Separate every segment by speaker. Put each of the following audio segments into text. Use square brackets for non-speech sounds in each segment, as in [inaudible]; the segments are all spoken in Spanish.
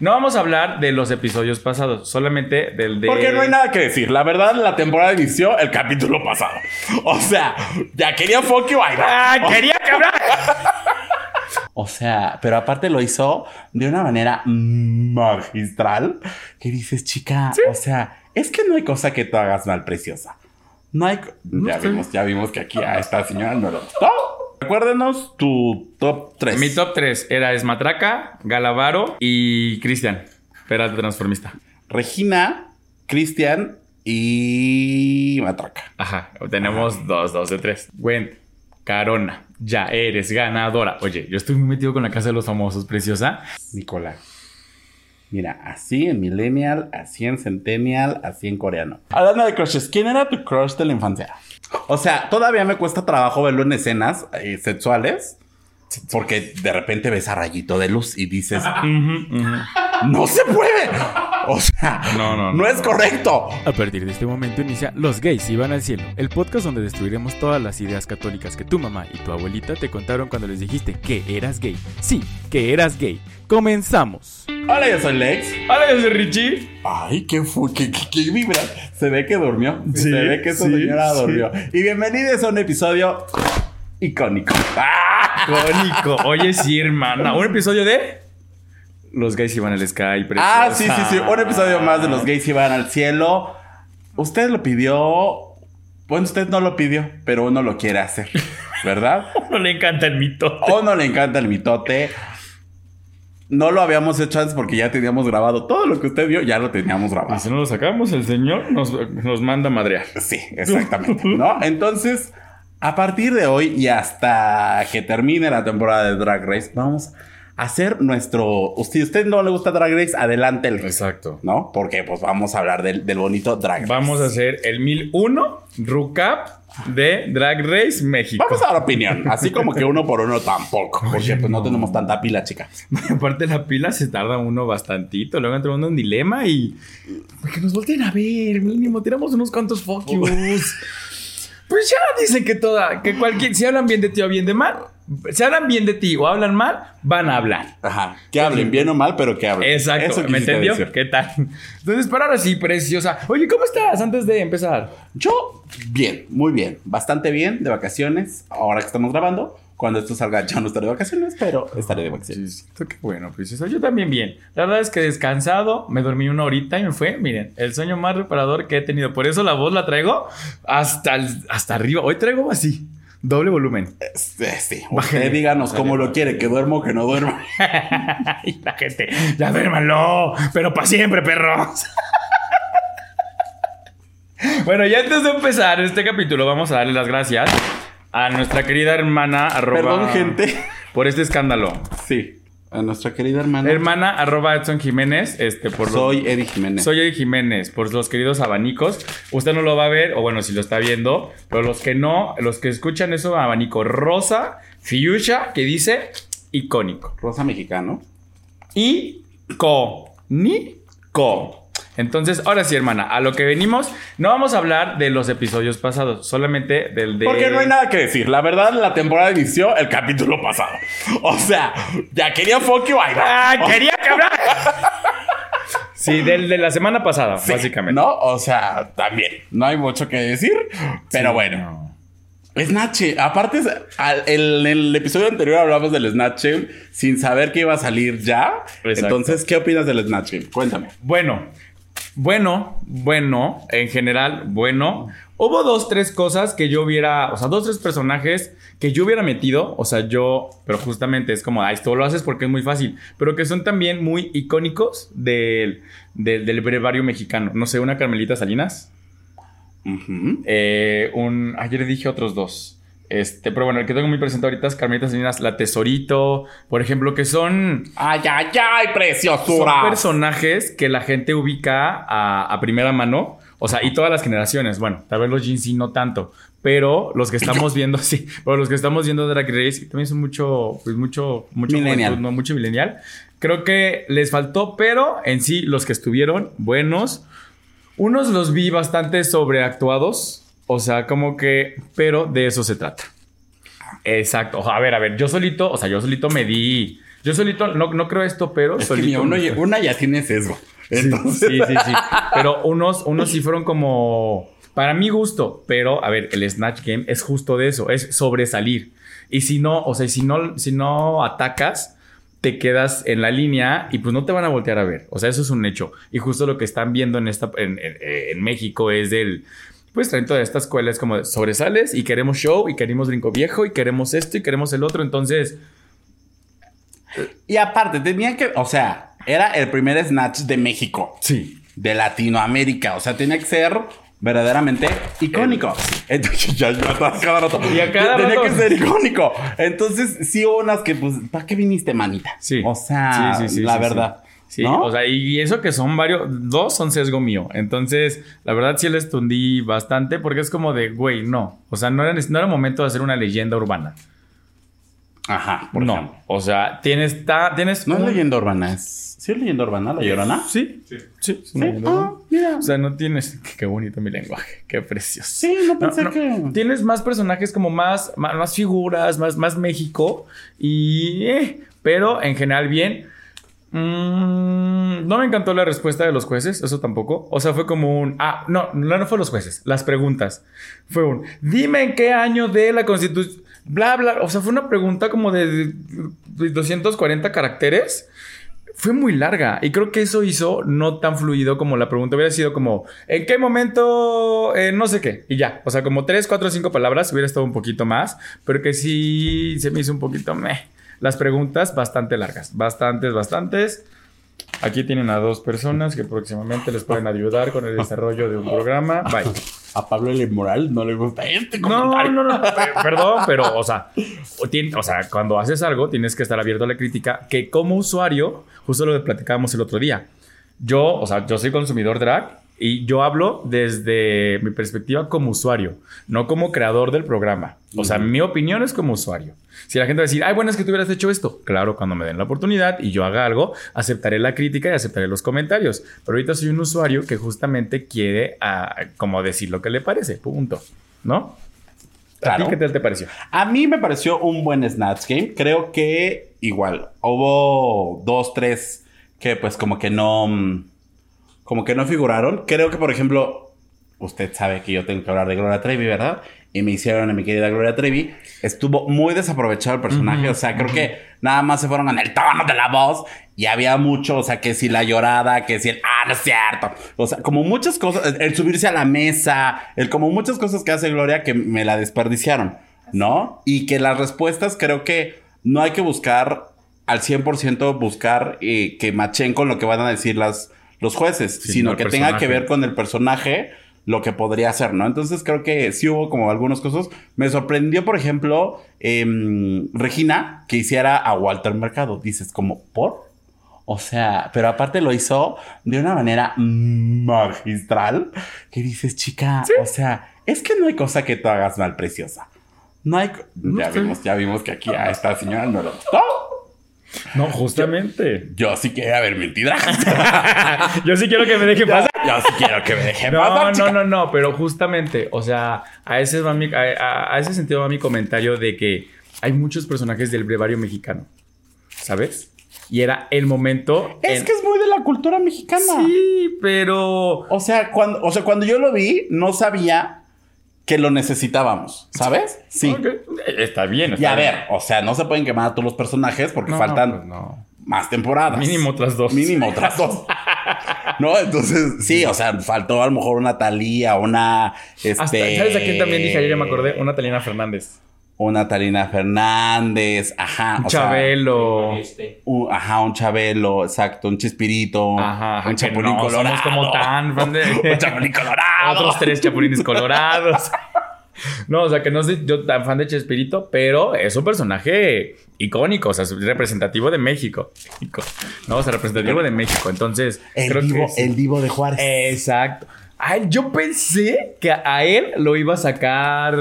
Speaker 1: No vamos a hablar de los episodios pasados, solamente del de.
Speaker 2: Porque no hay nada que decir. La verdad, la temporada inició el capítulo pasado. O sea, ya quería ahí va.
Speaker 1: ¡Ah! ¡Quería que!
Speaker 2: O sea, pero aparte lo hizo de una manera magistral que dices, chica, o sea, es que no hay cosa que tú hagas mal, preciosa. No hay. ya vimos, ya vimos que aquí a esta señora no lo gustó. Recuérdenos tu top 3.
Speaker 1: Mi top 3 era Esmatraca, Galavaro y Cristian, Peralta Transformista.
Speaker 2: Regina, Cristian y Matraca.
Speaker 1: Ajá, tenemos dos, dos de tres. Gwen, Carona, ya eres ganadora. Oye, yo estoy muy metido con la casa de los famosos, preciosa.
Speaker 2: Nicola. Mira, así en Millennial, así en Centennial, así en coreano. Hablando de crushes, ¿quién era tu crush de la infancia? O sea, todavía me cuesta trabajo verlo en escenas eh, sexuales. Porque de repente ves a rayito de luz y dices, [laughs] no se puede. O sea,
Speaker 1: No, no, no.
Speaker 2: no es correcto.
Speaker 3: A partir de este momento inicia Los gays iban al cielo, el podcast donde destruiremos todas las ideas católicas que tu mamá y tu abuelita te contaron cuando les dijiste que eras gay. Sí, que eras gay. Comenzamos.
Speaker 2: Hola, yo soy Lex.
Speaker 1: Hola, yo soy Richie.
Speaker 2: Ay, qué fue, qué, qué, qué vibra. Se ve que durmió.
Speaker 1: Sí,
Speaker 2: Se ve que esa
Speaker 1: sí,
Speaker 2: señora
Speaker 1: sí.
Speaker 2: durmió. Y bienvenidos a un episodio icónico. ¡Ah!
Speaker 1: Cónico. Oye, sí, hermana. Un episodio de. Los gays iban al Sky, preciosa.
Speaker 2: Ah, sí, sí, sí. Un episodio más de los gays iban al cielo. Usted lo pidió. Bueno, usted no lo pidió, pero uno lo quiere hacer. ¿Verdad? [laughs]
Speaker 1: No le encanta el mito.
Speaker 2: A uno le encanta el mitote. No lo habíamos hecho antes porque ya teníamos grabado. Todo lo que usted vio ya lo teníamos
Speaker 1: Y
Speaker 2: grabado.
Speaker 1: si no lo sacamos, el señor nos, nos manda a madrear.
Speaker 2: Sí, exactamente. ¿No? Entonces, a partir de hoy y hasta que termine la temporada de Drag Race, vamos hacer nuestro. Si a usted no le gusta Drag Race, adelante.
Speaker 1: Exacto.
Speaker 2: ¿No? Porque pues vamos a hablar del, del bonito Drag Race.
Speaker 1: Vamos a hacer el 1001 recap de Drag Race México.
Speaker 2: Vamos a dar opinión. Así como que uno por uno tampoco. Porque pues no tenemos tanta pila, chica. [laughs]
Speaker 1: Aparte la pila se tarda uno bastantito. Luego entra uno en dilema y... Que nos volteen a ver, mínimo. Tiramos unos cuantos fuck yous. Pues ya dicen que toda... Que cualquier... Si hablan bien de ti o bien de mal... Si hablan bien de ti o hablan mal, van a hablar.
Speaker 2: Ajá. Que hablen bien o mal, pero que hablen.
Speaker 1: Exacto.
Speaker 2: Eso
Speaker 1: ¿Me entendió?
Speaker 2: decir.
Speaker 1: ¿Qué tal? Entonces, para ahora sí, preciosa. Oye, ¿cómo estás antes de empezar?
Speaker 2: Yo, bien, muy bien. Bastante bien, de vacaciones. Ahora que estamos grabando. Cuando esto salga ya no estaré de vacaciones, pero estaré de vacaciones.
Speaker 1: Sí, siento que bueno, preciosa. Yo también bien. La verdad es que descansado, me dormí una horita y me fue. Miren, el sueño más reparador que he tenido. Por eso la voz la traigo hasta, hasta arriba. Hoy traigo así, doble volumen.
Speaker 2: Este, sí. Usted díganos cómo lo quiere, que duermo o que no duermo. [laughs]
Speaker 1: y la gente, ya duérmanlo, pero para siempre, perros. [laughs] bueno, y antes de empezar este capítulo, vamos a darle las gracias a nuestra querida hermana, arroba,
Speaker 2: Perdón, gente.
Speaker 1: por este escándalo.
Speaker 2: Sí. A nuestra querida hermana.
Speaker 1: Hermana, arroba Edson Jiménez, este, por los-
Speaker 2: Soy Eddie Jiménez.
Speaker 1: Soy Eddie Jiménez, por los queridos abanicos. Usted no lo va a ver, o bueno, si lo está viendo, pero los que no, los que escuchan eso, abanico rosa, fuchsia, que dice icónico.
Speaker 2: Rosa mexicano.
Speaker 1: Y co, ni co. Entonces, ahora sí, hermana, a lo que venimos, no vamos a hablar de los episodios pasados, solamente del de.
Speaker 2: Porque no hay nada que decir. La verdad, la temporada inició el capítulo pasado. O sea, ya quería ahí va.
Speaker 1: ¡Ah! ¡Quería que hablar! sí, del de la semana pasada,
Speaker 2: Sí,
Speaker 1: básicamente.
Speaker 2: ¿No? O sea, también. No hay mucho que decir. Pero
Speaker 1: Sí,
Speaker 2: bueno.
Speaker 1: no.
Speaker 2: Snatch. Aparte, en el episodio anterior hablamos del Snatch sin saber que iba a salir ya.
Speaker 1: Exacto.
Speaker 2: Entonces, ¿qué opinas del Snatch? Cuéntame.
Speaker 1: Bueno, bueno, bueno, en general, bueno. Hubo dos, tres cosas que yo hubiera, o sea, dos, tres personajes que yo hubiera metido, o sea, yo, pero justamente es como, ah, esto lo haces porque es muy fácil, pero que son también muy icónicos del, del, del brevario mexicano. No sé, una Carmelita Salinas, eh, un, ayer dije otros dos. Este, pero bueno, el que tengo muy presente ahorita es Carmelita Salinas, La Tesorito, por ejemplo, que son
Speaker 2: Ay, ay, ay,
Speaker 1: son
Speaker 2: preciosura.
Speaker 1: personajes que la gente ubica a, a primera mano. O sea, y todas las generaciones. Bueno, tal vez los sí no tanto. Pero los que estamos viendo, [laughs] sí. Pero los que estamos viendo Drag Race también son mucho, pues mucho, mucho
Speaker 2: Millennial.
Speaker 1: juventud, ¿no? Mucho millennial. Creo que les faltó, pero en sí, los que estuvieron buenos. Unos los vi bastante sobreactuados. O sea, como que. Pero de eso se trata. Exacto. O sea, a ver, a ver, yo solito, o sea, yo solito me di Yo solito no, no creo esto, pero
Speaker 2: Es que
Speaker 1: solito.
Speaker 2: mira, uno
Speaker 1: me
Speaker 2: una ya tiene sesgo. Entonces,
Speaker 1: Sí, sí, sí. Pero unos, unos sí fueron como. Para mi gusto. Pero, a ver, el Snatch Game es justo de eso. Es sobresalir. Y si no, o sea, si no, si no atacas, te quedas en la línea y pues no te van a voltear a ver. O sea, eso es un hecho. Y justo lo que están viendo en esta, en, en- en México es del. Pues traen toda esta escuela, es como de, sobresales y queremos show y queremos brinco viejo y queremos esto y queremos el otro. Entonces,
Speaker 2: y aparte, tenía que, o sea, era el primer snatch de México.
Speaker 1: sí.
Speaker 2: de Latinoamérica. O sea, tenía que ser verdaderamente icónico. Entonces, ya, ya, cada rato.
Speaker 1: Y a cada
Speaker 2: tenía
Speaker 1: rato.
Speaker 2: que ser icónico. Entonces, sí hubo unas que, pues, ¿para qué viniste, manita?
Speaker 1: Sí.
Speaker 2: O sea,
Speaker 1: Sí, sí, sí,
Speaker 2: la verdad.
Speaker 1: Sí,
Speaker 2: ¿no?
Speaker 1: o sea, y eso que son varios, dos son sesgo mío. Entonces, la verdad sí les tundí bastante porque es como de, güey, no. O sea, no era, no era momento de hacer una leyenda urbana.
Speaker 2: Ajá, por
Speaker 1: no.
Speaker 2: ejemplo.
Speaker 1: O sea, tienes, ta- tienes
Speaker 2: No es leyenda urbana, es. ¿Sí es leyenda urbana, la llorona?
Speaker 1: Sí, sí, sí.
Speaker 2: Sí. Ah, mira.
Speaker 1: O sea, no tienes. Qué bonito mi lenguaje. Qué precioso.
Speaker 2: Sí, no pensé
Speaker 1: no.
Speaker 2: que.
Speaker 1: Tienes más personajes como más, más, más figuras, más, más México. Y. eh, pero en general, bien. Mm, no me encantó la respuesta de los jueces, eso tampoco. O sea, fue como un. Ah, no, no, no fue los jueces, las preguntas. Fue un. Dime en qué año de la constitución. Bla, bla. O sea, fue una pregunta como de, de 240 caracteres fue muy larga y creo que eso hizo no tan fluido como la pregunta hubiera sido como ¿en qué momento eh, no sé qué? Y ya, o sea, como 3, 4, 5 palabras hubiera estado un poquito más, pero que sí se me hizo un poquito meh. Las preguntas bastante largas, bastantes, bastantes. Aquí tienen a dos personas que próximamente les pueden ayudar con el desarrollo de un programa. Bye.
Speaker 2: A Pablo L. Moral no le gusta este
Speaker 1: No,
Speaker 2: comentario.
Speaker 1: no, no, pe- perdón, pero, o sea, o sea, cuando haces algo tienes que estar abierto a la crítica, que como usuario, justo lo que platicábamos el otro día, yo, o sea, yo soy consumidor drag y yo hablo desde mi perspectiva como usuario, no como creador del programa. O sea, mi opinión es como usuario. Si la gente va a decir, ay, bueno, es que tú hubieras hecho esto. Claro, cuando me den la oportunidad y yo haga algo, aceptaré la crítica y aceptaré los comentarios. Pero ahorita soy un usuario que justamente quiere, ah, como decir lo que le parece. Punto. ¿No? ¿A
Speaker 2: Claro.
Speaker 1: ti qué tal te pareció?
Speaker 2: A mí me pareció un buen Snatch Game. Creo que igual hubo dos, tres que pues como que no... Como que no figuraron. Creo que, por ejemplo, usted sabe que yo tengo que hablar de Gloria Trevi, ¿verdad? Y me hicieron a mi querida Gloria Trevi. Estuvo muy desaprovechado el personaje. O sea, creo que nada más se fueron en el tono de la voz. Y había mucho, o sea, que si la llorada, que si el, ah, no es cierto. O sea, como muchas cosas, el- el subirse a la mesa, el como muchas cosas que hace Gloria que me la desperdiciaron, ¿no? Y que las respuestas creo que no hay que buscar al 100% buscar eh, que machen con lo que van a decir las, los jueces,
Speaker 1: Sí,
Speaker 2: sino que tenga que ver con el personaje lo que podría ser, ¿no? Entonces creo que sí hubo como algunas cosas. Me sorprendió, por ejemplo, em, Regina, que hiciera a Walter Mercado. Dices, como, ¿por? O sea, pero aparte lo hizo de una manera magistral que dices, chica, o sea, es que no hay cosa que tú hagas mal, preciosa. No hay...
Speaker 1: No
Speaker 2: ya
Speaker 1: sé.
Speaker 2: vimos, ya vimos que aquí a esta señora no le gustó.
Speaker 1: No, justamente.
Speaker 2: Yo sí quería ver mentira. [laughs]
Speaker 1: Yo sí quiero que me deje pasar.
Speaker 2: Yo sí quiero que me deje
Speaker 1: No,
Speaker 2: pasar,
Speaker 1: no,
Speaker 2: chica.
Speaker 1: no, no, pero justamente, o sea, a ese, va mi, a, a- a ese sentido va mi comentario de que hay muchos personajes del brevario mexicano, ¿sabes? Y era el momento.
Speaker 2: Es
Speaker 1: en-
Speaker 2: que es muy de la cultura mexicana.
Speaker 1: Sí, pero.
Speaker 2: O sea, cuando, o sea, cuando yo lo vi, no sabía que lo necesitábamos, ¿sabes? Sí.
Speaker 1: Ok, Está bien.
Speaker 2: Y
Speaker 1: está
Speaker 2: a
Speaker 1: bien.
Speaker 2: ver, o sea, no se pueden quemar a todos los personajes porque
Speaker 1: No,
Speaker 2: faltan
Speaker 1: pues no.
Speaker 2: más temporadas.
Speaker 1: Mínimo otras dos.
Speaker 2: Mínimo [laughs] otras dos. no, entonces, sí, o sea, faltó a lo mejor una Talía, una. Este,
Speaker 1: Hasta, ¿Sabes a quién también dije ayer? Ya me acordé. Una Talina Fernández.
Speaker 2: Una Talina Fernández, ajá.
Speaker 1: Un
Speaker 2: o sea,
Speaker 1: Chabelo.
Speaker 4: Este.
Speaker 2: un- ajá, un Chabelo, exacto, un Chispirito.
Speaker 1: Ajá, ajá,
Speaker 2: un Chapulín
Speaker 1: no
Speaker 2: Colorado.
Speaker 1: somos como tan [laughs] fan de-
Speaker 2: un Chapulín Colorado.
Speaker 1: Otros tres chapulines colorados. [laughs] No, o sea que no soy yo tan fan de Chespirito, pero es un personaje icónico, o sea, es representativo de México. Ico- No, o sea, representativo de México. Entonces,
Speaker 2: El
Speaker 1: creo
Speaker 2: divo,
Speaker 1: que
Speaker 2: el divo de Juárez.
Speaker 1: Exacto. Ay, yo pensé que a él lo iba a sacar.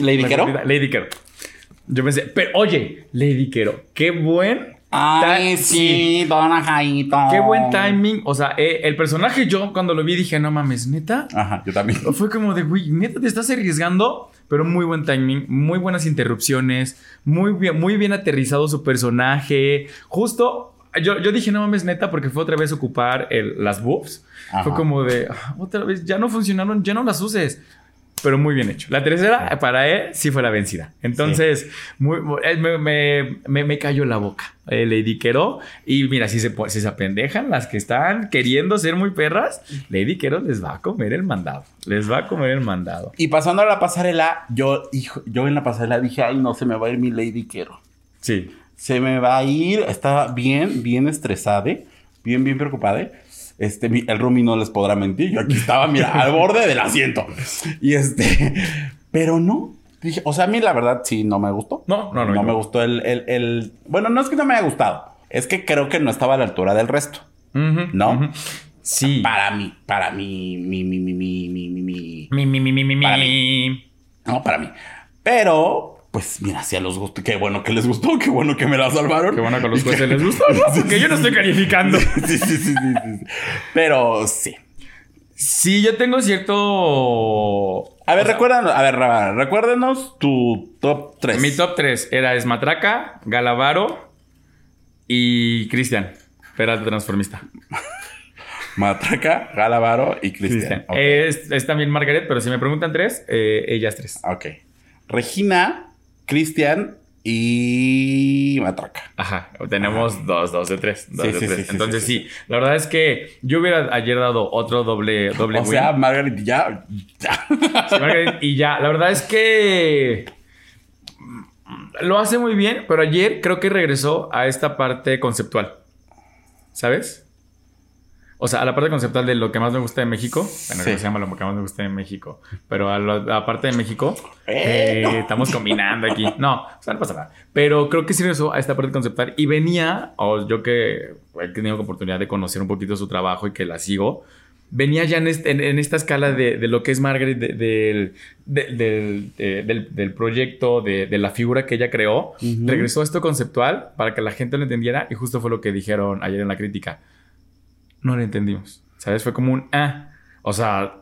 Speaker 2: ¿Lady Quero?
Speaker 1: Lady Quero. Yo pensé, pero oye, Lady Quero, qué buen.
Speaker 2: Ay, sí, Dona Jaito.
Speaker 1: Qué buen timing. O sea, eh, el personaje yo cuando lo vi dije, no mames, neta.
Speaker 2: Ajá, yo también. [laughs]
Speaker 1: Fue como de, güey, neta te estás arriesgando. pero muy buen timing, muy buenas interrupciones, muy bien, muy bien aterrizado su personaje. Justo, yo, yo dije, no mames, neta, porque fue otra vez ocupar el- las boobs. Fue como de, "Ah, otra vez, ya no funcionaron, ya no las uses. Pero muy bien hecho. La tercera, para él, sí fue la vencida. Entonces, muy, muy- él me, me, me- me cayó la boca. Eh, Lady Quero. Y mira, si se, si se apendejan las que están queriendo ser muy perras, Lady Quero les va a comer el mandado. Les va a comer el mandado.
Speaker 2: Y pasando a la pasarela, yo, hijo, yo en la pasarela dije, ay, no, se me va a ir mi Lady Quero.
Speaker 1: Sí.
Speaker 2: Se me va a ir, estaba bien, bien estresada, bien, bien preocupada. Este, el Rumi no les podrá mentir. Yo aquí estaba, mira, al borde del asiento. Y este, pero no. Dije, o sea, a mí la verdad sí no me gustó.
Speaker 1: No, no, no,
Speaker 2: No me gustó el, el, el- Bueno, no es que no me haya gustado. Es que creo que no estaba a la altura del resto. ¿No?
Speaker 1: Sí.
Speaker 2: Para mí, para mí, mi, mi, mi, mi, mi, mi, mi.
Speaker 1: Mi, mi, mi, mi, mi,
Speaker 2: Para
Speaker 1: mi.
Speaker 2: No, para mí. Pero, pues mira, si a los gustó, qué bueno que les gustó, qué bueno que me la salvaron.
Speaker 1: Qué bueno que a los jueces les gustó, [laughs] ¿no? Porque yo no estoy calificando.
Speaker 2: sí, sí, sí, sí, sí. Pero sí.
Speaker 1: Sí, yo tengo cierto.
Speaker 2: A ver, recuérdanos, a ver, recuérdenos tu top 3.
Speaker 1: Mi top 3 era Esmatraca, Galavaro y Cristian. Peralta transformista. [laughs]
Speaker 2: Matraca, Galavaro y Cristian.
Speaker 1: Cristian.
Speaker 2: Ok.
Speaker 1: Es, es también Margaret, pero si me preguntan tres, eh, ellas tres.
Speaker 2: ok. Regina, Cristian y Matraca.
Speaker 1: Ajá, tenemos dos, dos de tres. Dos
Speaker 2: Sí,
Speaker 1: de
Speaker 2: sí,
Speaker 1: tres.
Speaker 2: sí,
Speaker 1: Entonces
Speaker 2: sí,
Speaker 1: la verdad es que yo hubiera ayer dado otro doble, doble
Speaker 2: O
Speaker 1: win.
Speaker 2: sea, Margaret ya. ya.
Speaker 1: Sí, Margaret, y ya, la verdad es que lo hace muy bien, pero ayer creo que regresó a esta parte conceptual. ¿Sabes? O sea, a la parte conceptual de lo que más me gusta de México. Bueno,
Speaker 2: Sí.
Speaker 1: que se llama lo que más me gusta de México. Pero a la parte de México,
Speaker 2: Eh,
Speaker 1: eh,
Speaker 2: no.
Speaker 1: estamos combinando aquí. No, o sea, no pasa nada. Pero creo que sí regresó a esta parte conceptual. Y venía, o yo que he tenido la oportunidad de conocer un poquito su trabajo y que la sigo, venía ya en, este- en- en esta escala de, de lo que es Margaret, de- del, de- del, de- del- proyecto, de, la figura que ella creó.
Speaker 2: Ujú.
Speaker 1: Regresó a esto conceptual para que la gente lo entendiera y justo fue lo que dijeron ayer en la crítica. No lo entendimos, ¿sabes? Fue como un ah. O sea,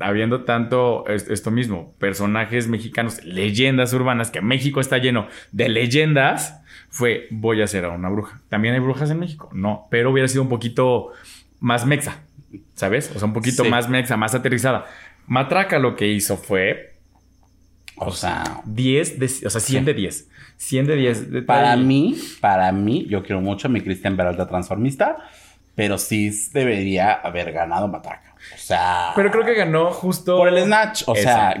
Speaker 1: habiendo tanto es- esto mismo, personajes mexicanos, leyendas urbanas, que México está lleno de leyendas, fue voy a hacer a una bruja. ¿También hay brujas en México? No, pero hubiera sido un poquito más mexa, ¿sabes? O sea, un poquito
Speaker 2: Sí.
Speaker 1: más mexa, más aterrizada. Matraca lo que hizo fue
Speaker 2: O sea,
Speaker 1: 10, de, o sea, 100
Speaker 2: Sí.
Speaker 1: de 10. 100 de 10. De-
Speaker 2: para mí, para mí, yo quiero mucho a mi Cristian Peralta transformista, pero sí debería haber ganado Matraca. O sea.
Speaker 1: Pero creo que ganó justo...
Speaker 2: Por el snatch. O sea,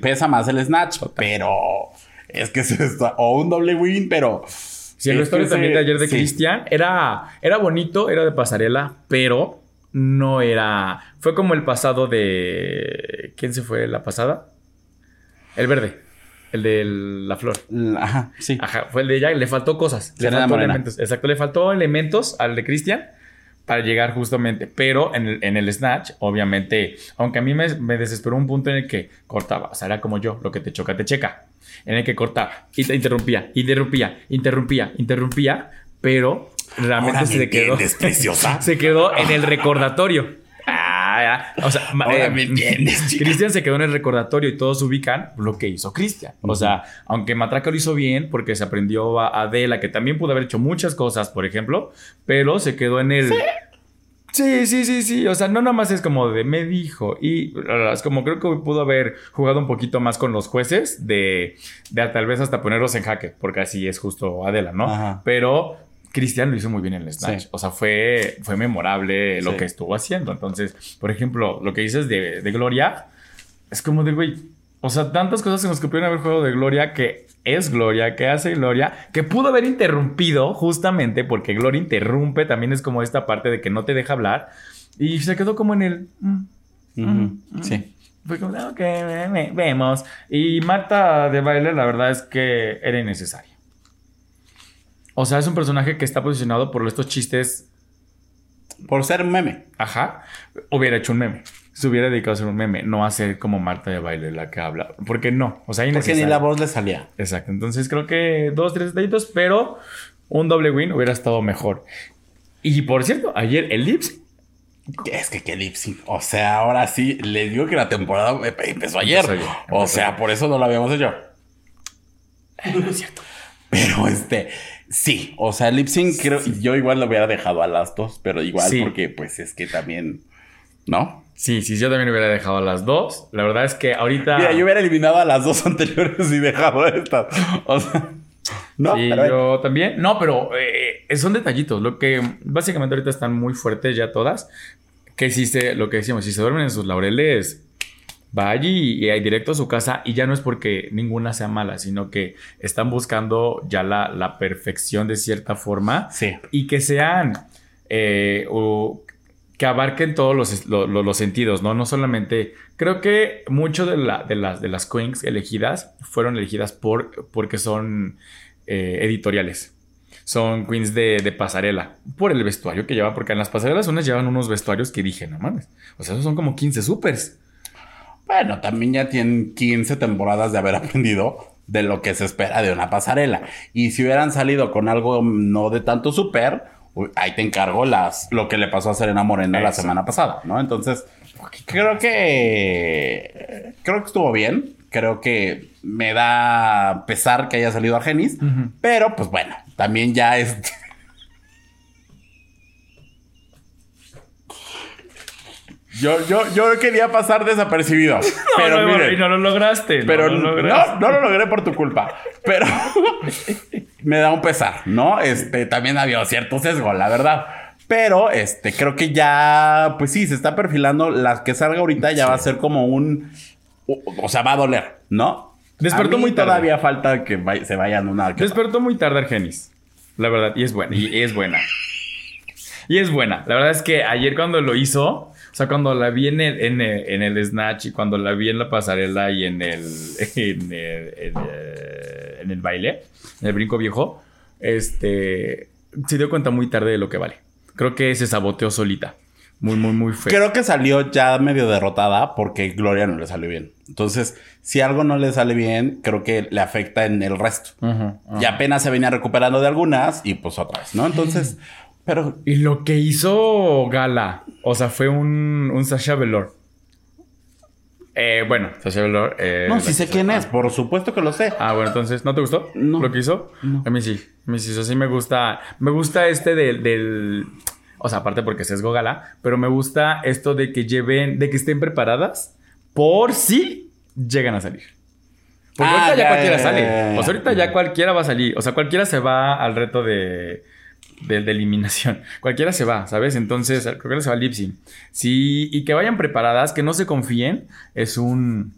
Speaker 2: pesa más el snatch, pero es que se está. O un doble win, pero.
Speaker 1: Sí, el
Speaker 2: que
Speaker 1: también de ayer de
Speaker 2: sí.
Speaker 1: Cristian era, era bonito, era de pasarela, pero no era. Fue como el pasado de. ¿Quién se fue la pasada? El verde. El de la flor.
Speaker 2: Ajá, sí.
Speaker 1: Ajá, fue el de ella. Le faltó cosas. Le faltó elementos. Exacto, le faltó elementos al de Cristian para llegar justamente. Pero en el, en el Snatch, obviamente, aunque a mí me, me desesperó un punto en el que cortaba. O sea, era como yo, lo que te choca, te checa. En el que cortaba y te interrumpía, interrumpía, interrumpía, interrumpía. Pero realmente
Speaker 2: Ahora me
Speaker 1: se quedó.
Speaker 2: preciosa. [laughs]
Speaker 1: se quedó en el recordatorio. Ah, ya. O sea, eh. Cristian se quedó en el recordatorio y todos ubican lo que hizo Cristian. O sea, aunque Matraca lo hizo bien porque se aprendió a Adela, que también pudo haber hecho muchas cosas, por ejemplo, pero se quedó en el. Sí, sí, sí, sí. O sea, no nada más es como de me dijo. Y es como creo que pudo haber jugado un poquito más con los jueces de, de tal vez hasta ponerlos en jaque, porque así es justo Adela, ¿no?
Speaker 2: Ajá.
Speaker 1: Pero Cristian lo hizo muy bien en el Snatch.
Speaker 2: Sí.
Speaker 1: O sea, fue, fue memorable lo
Speaker 2: Sí.
Speaker 1: que estuvo haciendo. Entonces, por ejemplo, lo que dices de, de Gloria, es como de, güey, o sea, tantas cosas en las que pudieron haber jugado de Gloria que es Gloria, que hace Gloria, que pudo haber interrumpido justamente porque Gloria interrumpe, también es como esta parte de que no te deja hablar y se quedó como en el... mm, mm,
Speaker 2: Sí.
Speaker 1: Fue como, ok, ve- ve- vemos. Y Marta de baile, la verdad es que era innecesaria. O sea, es un personaje que está posicionado por estos chistes
Speaker 2: Por ser meme.
Speaker 1: Ajá. Hubiera hecho un meme. Se hubiera dedicado a hacer un meme, no a ser como Marta de baile la que habla. Porque no. O sea,
Speaker 2: Porque ni la voz le salía.
Speaker 1: Exacto. Entonces creo que dos, tres detallitos, pero un doble win hubiera estado mejor. Y por cierto, ayer el Lips
Speaker 2: Es que qué lip sync. O sea, ahora sí, les digo que la temporada empezó ayer.
Speaker 1: Empezó ayer,
Speaker 2: o sea,
Speaker 1: ayer.
Speaker 2: por eso no lo habíamos hecho. es cierto. Pero este, sí. O sea, lip sync, creo, yo igual lo hubiera dejado a las dos, pero igual
Speaker 1: Sí.
Speaker 2: porque, pues, es que también. ¿No?
Speaker 1: Sí, sí, yo también hubiera dejado a las dos. La verdad es que ahorita.
Speaker 2: Mira, yo hubiera eliminado a las dos [laughs] anteriores y dejado estas. O sea, no,
Speaker 1: Sí,
Speaker 2: pero
Speaker 1: yo también. No, pero eh, son detallitos. Lo que básicamente ahorita están muy fuertes ya todas. Que si se, lo que decíamos, si se duermen en sus laureles, va allí y, y directo a su casa. Y ya no es porque ninguna sea mala, sino que están buscando ya la, la perfección de cierta forma.
Speaker 2: sí.
Speaker 1: Y que sean. eh, o que abarquen todos los, lo- lo- los sentidos, ¿no? No solamente. Creo que mucho de, la- de las, de las queens elegidas fueron elegidas por, porque son eh, editoriales. Son queens de, de pasarela. Por el vestuario que llevan, porque en las pasarelas unas llevan unos vestuarios que dije, no mames. O sea, esos son como 15 supers.
Speaker 2: Bueno, también ya tienen 15 temporadas de haber [laughs] aprendido de lo que se espera de una pasarela. Y si hubieran salido con algo no de tanto super, ahí te encargo las, lo que le pasó a Serena Morena la semana pasada, ¿no? Entonces, creo que creo que estuvo bien. Creo que me da pesar que haya salido Argenis,
Speaker 1: Ujú.
Speaker 2: pero pues bueno, también ya es Yo, yo, yo quería pasar desapercibido. [laughs] pero
Speaker 1: no, no,
Speaker 2: miren,
Speaker 1: y no lo lograste.
Speaker 2: pero
Speaker 1: no,
Speaker 2: no,
Speaker 1: lo lograste.
Speaker 2: no lo logré por tu culpa. Pero [laughs] me da un pesar, ¿no? Este, también había cierto sesgo, la verdad. Pero, este, creo que ya, pues sí, se está perfilando. La que salga ahorita ya va a ser como un, o, o sea, va a doler, ¿no?
Speaker 1: Despertó
Speaker 2: A mí
Speaker 1: muy tarde.
Speaker 2: Todavía falta que se vayan una. que-
Speaker 1: Despertó muy tarde Argenis. La verdad, y es buena. Y es buena. Y es buena. La verdad es que ayer cuando lo hizo, o sea, cuando la vi en el, en el, en el Snatch y cuando la vi en la pasarela y en el, [laughs] en el, en el, en el baile, en el brinco viejo, este, se dio cuenta muy tarde de lo que vale. Creo que se saboteó solita. Muy, muy, muy feo.
Speaker 2: Creo que salió ya medio derrotada porque Gloria no le salió bien. Entonces, si algo no le sale bien, creo que le afecta en el resto.
Speaker 1: Ujú, ujú.
Speaker 2: Y apenas se venía recuperando de algunas y pues otra vez, ¿no? Entonces, [laughs] pero
Speaker 1: Y lo que hizo Gala, o sea, fue un, un Sasha Velour. Eh, bueno, Sasha Velour. eh,
Speaker 2: no, sí sé quién es, por supuesto que lo sé.
Speaker 1: Ah, bueno, entonces, ¿no te gustó
Speaker 2: No.
Speaker 1: lo que hizo?
Speaker 2: No.
Speaker 1: A mí sí, a mí sí, eso sí me gusta. Me gusta este del, del- O sea, aparte porque es sesgo Gala, pero me gusta esto de que lleven, de que estén preparadas por si llegan a salir. Porque
Speaker 2: Ah,
Speaker 1: ahorita ya,
Speaker 2: ya,
Speaker 1: cualquiera
Speaker 2: ya,
Speaker 1: sale.
Speaker 2: ya.
Speaker 1: O sea, ahorita ya cualquiera va a salir. O sea, cualquiera se va al reto de, de, de eliminación. [laughs] Cualquiera se va, ¿sabes? Entonces, cualquiera se va al lip sync. Sí, y que vayan preparadas, que no se confíen, es un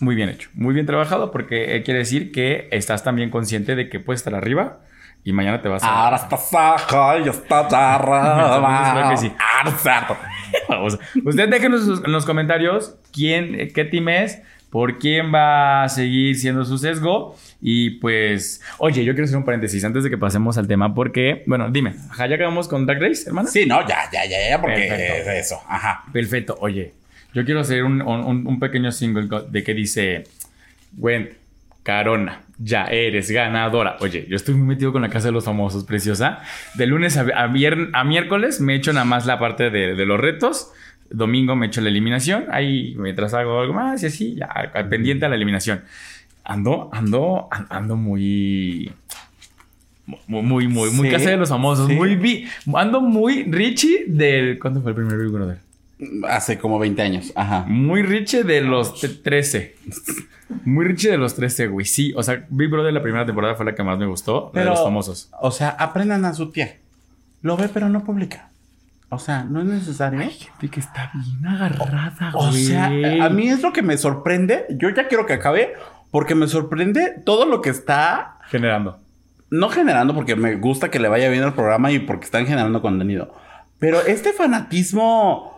Speaker 1: muy bien hecho, muy bien trabajado, porque eh, quiere decir que estás también consciente de que puedes estar arriba y mañana te vas a.
Speaker 2: Ahora estás abajo y estás arriba. [laughs]
Speaker 1: Creo que sí.
Speaker 2: Ah. [laughs]
Speaker 1: Vamos. Usted déjenos en los comentarios quién, eh, qué team es, por quién va a seguir siendo su sesgo. Y pues, oye, yo quiero hacer un paréntesis antes de que pasemos al tema, porque, bueno, dime, ajá, ya acabamos con Drag Race, hermana.
Speaker 2: Sí, no, ya, ya, ya, ya, porque
Speaker 1: Perfecto.
Speaker 2: es eso. Ajá.
Speaker 1: Perfecto. Oye, yo quiero hacer un, un- un pequeño single de que dice, Gwen, Carona, ya eres ganadora. Oye, yo estoy muy metido con la casa de los famosos, preciosa. De lunes a, a a miércoles me echo nada más la parte de, de los retos. Domingo me echo la eliminación. Ahí mientras hago algo más y así, ya pendiente a la eliminación. Ando, ando, an- ando muy... Muy, muy, muy,
Speaker 2: Sí,
Speaker 1: casa de los famosos.
Speaker 2: sí.
Speaker 1: Muy, vi- ando muy Richie del... ¿Cuándo fue el primer Big Brother?
Speaker 2: Hace como 20 años. Ajá.
Speaker 1: Muy Richie de los te- 13. Muy Richie de los 13, güey. Sí, o sea, Big Brother la primera temporada fue la que más me gustó, la de los famosos.
Speaker 2: O sea, aprendan a su tía. Lo ve, pero no publica. O sea, no es necesario.
Speaker 1: gente que está bien agarrada,
Speaker 2: O sea, a mí es lo que me sorprende. Yo ya quiero que acabe porque me sorprende todo lo que está
Speaker 1: Generando.
Speaker 2: no generando porque me gusta que le vaya bien al programa y porque están generando contenido. Pero este fanatismo,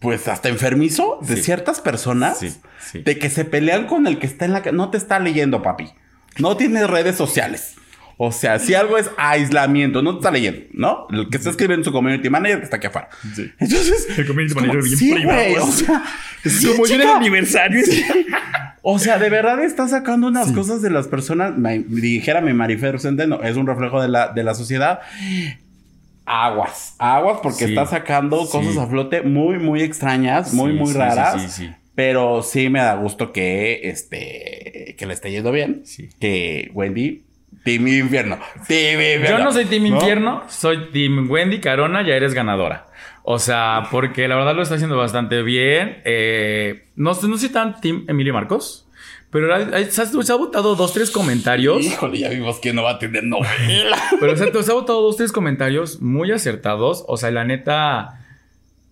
Speaker 2: pues hasta enfermizo de
Speaker 1: Sí.
Speaker 2: ciertas personas,
Speaker 1: Sí, sí.
Speaker 2: de que se pelean con el que está en la... No te está leyendo, papi. No tienes redes sociales. O sea, si algo es aislamiento, no te está leyendo, ¿no? El que está escribiendo su community manager que está aquí afuera.
Speaker 1: Sí.
Speaker 2: Entonces,
Speaker 1: El community
Speaker 2: es como,
Speaker 1: manager bien
Speaker 2: sí,
Speaker 1: privado,
Speaker 2: o sea, [laughs] sí,
Speaker 1: Como yo en el aniversario. [laughs]
Speaker 2: O sea, de verdad está sacando unas cosas de las personas. Me, dijera mi Marifer Centeno, es un reflejo de la, de la sociedad. aguas, aguas, porque está sacando cosas a flote muy, muy extrañas, muy, muy raras.
Speaker 1: Sí, sí,
Speaker 2: Pero sí me da gusto que, este, que le esté yendo bien.
Speaker 1: sí.
Speaker 2: Que Wendy, Team Infierno. Team Infierno.
Speaker 1: Yo no soy Team
Speaker 2: ¿No?
Speaker 1: Infierno, soy Team Wendy Carona, ya eres ganadora. O sea, porque la verdad lo está haciendo bastante bien. Eh, no, no soy tan Team Emilio Marcos, pero se, ha, se ha votado dos, tres comentarios.
Speaker 2: Híjole, ya vimos que no va a tener novela.
Speaker 1: Pero exacto, se ha votado dos, tres comentarios muy acertados. O sea, la neta.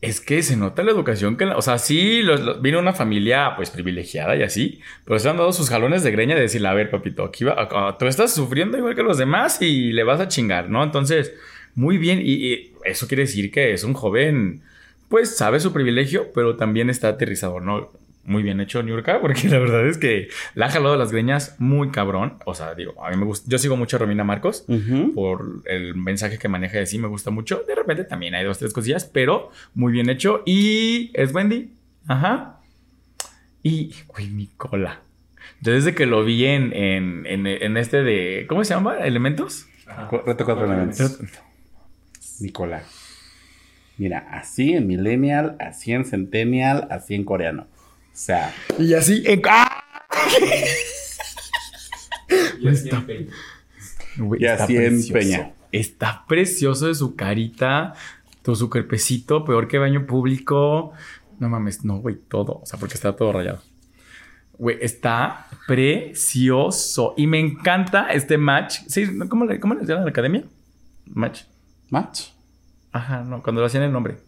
Speaker 1: Es que se nota la educación que... o sea, sí, los, vino una familia pues privilegiada y así, pero se han dado sus jalones de greña de decirle, a ver, papito, aquí va, acá- tú estás sufriendo igual que los demás y le vas a chingar, ¿no? Entonces, muy bien, y, y eso quiere decir que es un joven, pues sabe su privilegio, pero también está aterrizador, ¿no? Muy bien hecho, Niurka, [laughs] porque la verdad es que la ha jalado las greñas muy cabrón. O sea, digo, a mí me gusta, yo sigo mucho a Romina Marcos por el mensaje que maneja de sí, me gusta mucho. De repente también hay dos, tres cosillas, pero muy bien hecho. Y es Wendy. Ajá. Y, uy, mi cola. Yo desde que lo vi en, en, en, en este de, ¿cómo se llama? ¿Elementos?
Speaker 2: Reto cuatro elementos. Nicolás. Mira, así en Millennial, así en Centennial, así en coreano. O sea,
Speaker 1: Y así en... ¡Ah! Está- Güey,
Speaker 2: Y
Speaker 1: está
Speaker 2: así en
Speaker 1: precioso.
Speaker 2: Peña.
Speaker 1: Está precioso de su carita, todo su cuerpecito, peor que baño público. No mames, no, güey, todo. O sea, porque está todo rayado. Güey, está precioso. Y me encanta este match. Sí, ¿cómo le, cómo le llaman en la academia? Match.
Speaker 2: match.
Speaker 1: Ajá, no, cuando lo hacían el nombre.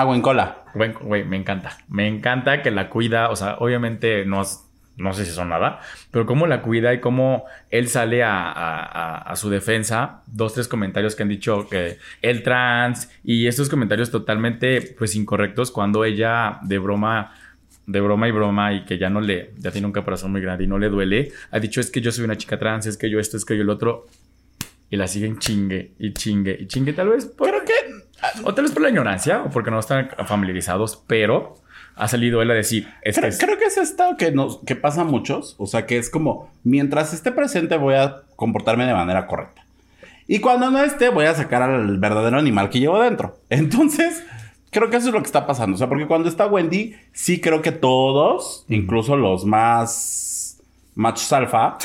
Speaker 2: Agua en cola.
Speaker 1: Güey, güey, me encanta. Me encanta que la cuida. O sea, obviamente no, no sé si son nada, pero cómo la cuida y cómo él sale a, a- a- a su defensa. Dos, tres comentarios que han dicho que el trans y estos comentarios totalmente pues incorrectos cuando ella de broma. De broma y broma y que ya no le, ya tiene un caparazón muy grande y no le duele, ha dicho es que yo soy una chica trans, es que yo esto, es que yo el otro, y la siguen chingue y chingue y chingue, tal vez por,
Speaker 2: Creo que
Speaker 1: o tal vez por la ignorancia o porque no están familiarizados, pero ha salido él a decir, es que
Speaker 2: Creo,
Speaker 1: es-
Speaker 2: creo que es esto que, nos, que pasa a muchos. O sea, que es como, mientras esté presente voy a comportarme de manera correcta. Y cuando no esté, voy a sacar al verdadero animal que llevo dentro. Entonces, creo que eso es lo que está pasando. O sea, porque cuando está Wendy, sí creo que todos, incluso los más machos alfa,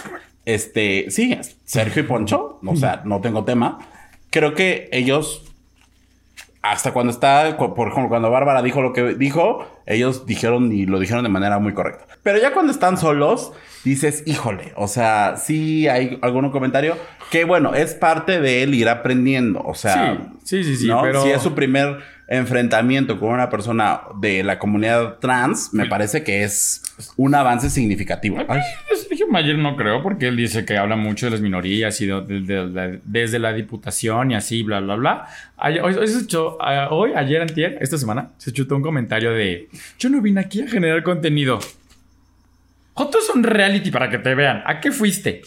Speaker 2: este, sí, Sergio y Poncho, o sea, no tengo tema. Creo que ellos hasta cuando está, por ejemplo, cuando Bárbara dijo lo que dijo, ellos dijeron y lo dijeron de manera muy correcta. Pero ya cuando están solos, dices, híjole, o sea, sí hay algún comentario que, bueno, es parte de él ir aprendiendo. O sea,
Speaker 1: Sí, sí, sí, sí,
Speaker 2: ¿no?
Speaker 1: pero-
Speaker 2: si es su primer enfrentamiento con una persona de la comunidad trans, me parece que es un avance significativo. Ay,
Speaker 1: Sergio Mayer no creo, porque él dice que habla mucho de las minorías y de- de- de desde la diputación y así, bla, bla, bla. Ayer- hoy, hoy se echó- a- hoy, ayer, antier, esta semana, se chutó un comentario de yo no vine aquí a generar contenido. Jotos son reality para que te vean. ¿A qué fuiste?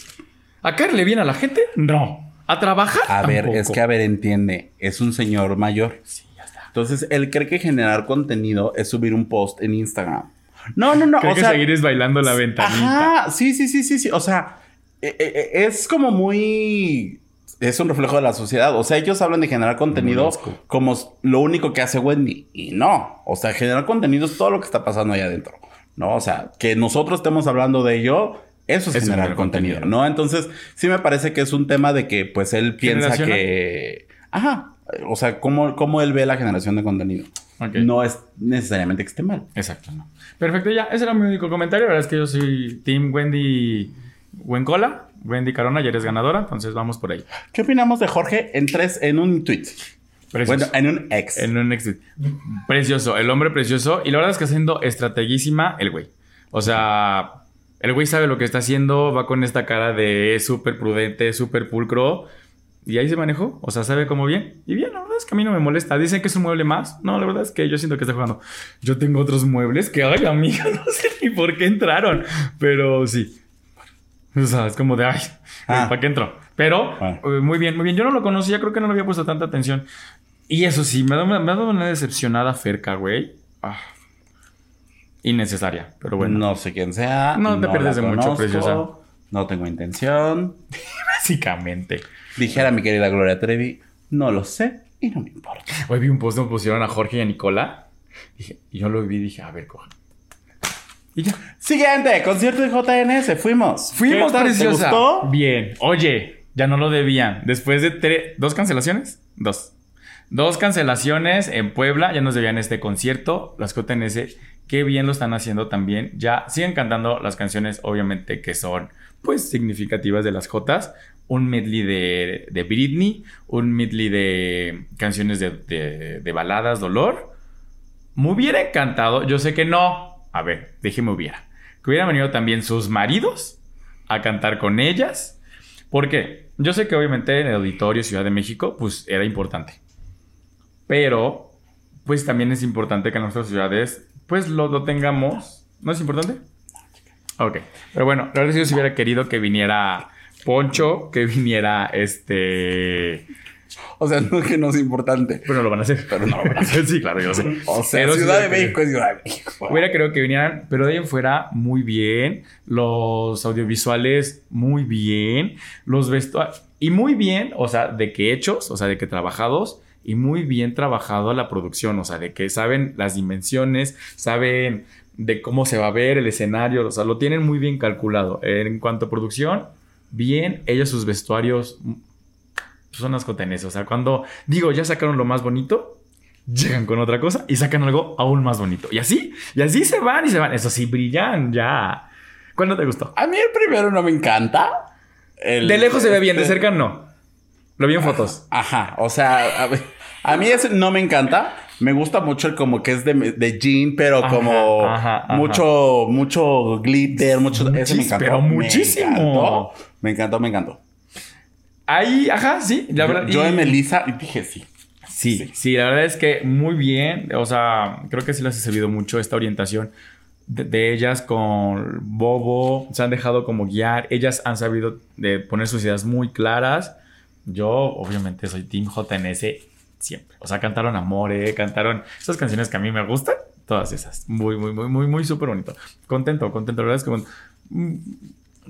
Speaker 1: ¿A caerle bien a la gente? No. ¿A trabajar?
Speaker 2: A ver,
Speaker 1: Tampoco.
Speaker 2: es que a ver, entiende, es un señor mayor.
Speaker 1: Sí, ya está.
Speaker 2: Entonces, él cree que generar contenido es subir un post en Instagram. No, no, no.
Speaker 1: Creo
Speaker 2: o
Speaker 1: que
Speaker 2: sea,
Speaker 1: seguir es bailando la ventanita.
Speaker 2: Ajá, sí, sí, sí, sí, sí. O sea, eh, eh, es como muy. Es un reflejo de la sociedad. O sea, ellos hablan de generar contenido como lo único que hace Wendy. Y no. O sea, generar contenido es todo lo que está pasando ahí adentro. No, o sea, que nosotros estemos hablando de ello, eso es
Speaker 1: Es
Speaker 2: generar
Speaker 1: generar
Speaker 2: contenido,
Speaker 1: contenido.
Speaker 2: ¿no? Entonces, sí me parece que es un tema de que, pues, él piensa que. Ajá. O sea, cómo, cómo él ve la generación de contenido. No es necesariamente que esté mal.
Speaker 1: Exacto, no. Perfecto, ya. Ese era mi único comentario. La verdad es que yo soy Team Wendy Wencola. Wendy Carona, ya eres ganadora. Entonces vamos por ahí.
Speaker 2: ¿Qué opinamos de Jorge en tres, en un tweet?
Speaker 1: Precioso.
Speaker 2: Bueno, en un ex.
Speaker 1: En un ex- Precioso, el hombre precioso. Y la verdad es que haciendo estrateguísima el güey. O sea, el güey sabe lo que está haciendo. Va con esta cara de súper prudente, súper pulcro. Y ahí se manejó. O sea, sabe cómo bien. Y bien, la verdad es que a mí no me molesta. Dicen que es un mueble más. No, la verdad es que yo siento que está jugando. Yo tengo otros muebles que, ay, amiga, [laughs] no sé ni por qué entraron. Pero sí. [laughs] O sea, es como de, ay,
Speaker 2: Ah.
Speaker 1: ¿para qué entró? Pero,
Speaker 2: Bueno.
Speaker 1: eh, muy bien, muy bien. Yo no lo conocía, creo que no le había puesto tanta atención. Y eso sí, me ha dado, me ha dado una decepcionada Ferca, güey. Ah, innecesaria, pero bueno.
Speaker 2: No sé quién sea.
Speaker 1: No te pierdes de mucho, preciosa.
Speaker 2: No tengo intención. [laughs]
Speaker 1: Básicamente.
Speaker 2: Dijera mi querida Gloria Trevi, No lo sé y no me importa.
Speaker 1: Hoy vi un post donde pusieron a Jorge y a Nicola. Dije, yo lo vi y dije, a ver, coja. Y ya.
Speaker 2: Siguiente, concierto de JNS, fuimos.
Speaker 1: Fuimos,
Speaker 2: ¿Qué tal?
Speaker 1: preciosa.
Speaker 2: ¿Te gustó?
Speaker 1: Bien. Oye, ya no lo debían. Después de tre- dos cancelaciones, dos. Dos cancelaciones en Puebla, ya nos debían este concierto. Las JNS, qué bien lo están haciendo también. Ya siguen cantando las canciones, obviamente, que son, pues, significativas de las Jotas. Un medley de, de Britney, un medley de canciones de, de- de baladas, dolor. Me hubiera encantado, yo sé que no. A ver, déjeme hubiera. Que hubieran venido también sus maridos a cantar con ellas. ¿Por qué? Yo sé que obviamente en el auditorio Ciudad de México, pues era importante. Pero, pues también es importante que en nuestras ciudades, pues lo, lo tengamos. ¿No es importante? Ok. Pero bueno, la verdad yo sí hubiera querido que viniera Poncho, que viniera este...
Speaker 2: O sea, [laughs] no es que no es importante.
Speaker 1: Bueno, lo van a hacer.
Speaker 2: Pero no lo van a hacer. [laughs]
Speaker 1: sí, claro, yo lo sé.
Speaker 2: O sea,
Speaker 1: Pero
Speaker 2: Ciudad de. México es Ciudad de México.
Speaker 1: Hubiera querido que vinieran, pero de ahí en fuera muy bien. Los audiovisuales muy bien. Los vestuarios. Y muy bien, o sea, de que hechos, o sea, de que trabajados. Y muy bien trabajado la producción, o sea, de que saben las dimensiones, saben de cómo se va a ver el escenario, o sea, lo tienen muy bien calculado. En cuanto a producción, bien, ellos sus vestuarios son las cotenes, o sea, cuando digo, ya sacaron lo más bonito, llegan con otra cosa y sacan algo aún más bonito. Y así, y así se van y se van. Eso sí, brillan ya. ¿Cuándo te gustó?
Speaker 2: A mí el primero no me encanta. El-
Speaker 1: De lejos se ve bien, de
Speaker 2: este-
Speaker 1: cerca no. Lo vi en fotos.
Speaker 2: Ajá, o sea, a, mí ese no me encanta. Me gusta mucho el como que es de, de jean, pero
Speaker 1: Ajá,
Speaker 2: como
Speaker 1: ajá, ajá.
Speaker 2: mucho, mucho glitter, mucho. Ese me encantó.
Speaker 1: pero
Speaker 2: me
Speaker 1: muchísimo.
Speaker 2: encantó, Me encantó, me encantó.
Speaker 1: Ahí, ajá, sí, la verdad.
Speaker 2: yo en Melissa y dije sí.
Speaker 1: Sí, sí, la verdad es que muy bien. O sea, creo que sí les ha servido mucho esta orientación de, de ellas con Bobo. Se han dejado como guiar. Ellas han sabido de poner sus ideas muy claras. Yo, obviamente, soy Team JNS siempre. O sea, cantaron Amore, cantaron esas canciones que a mí me gustan. Todas esas. Muy, muy, muy, muy, muy súper bonito. Contento, contento. La verdad es que mm,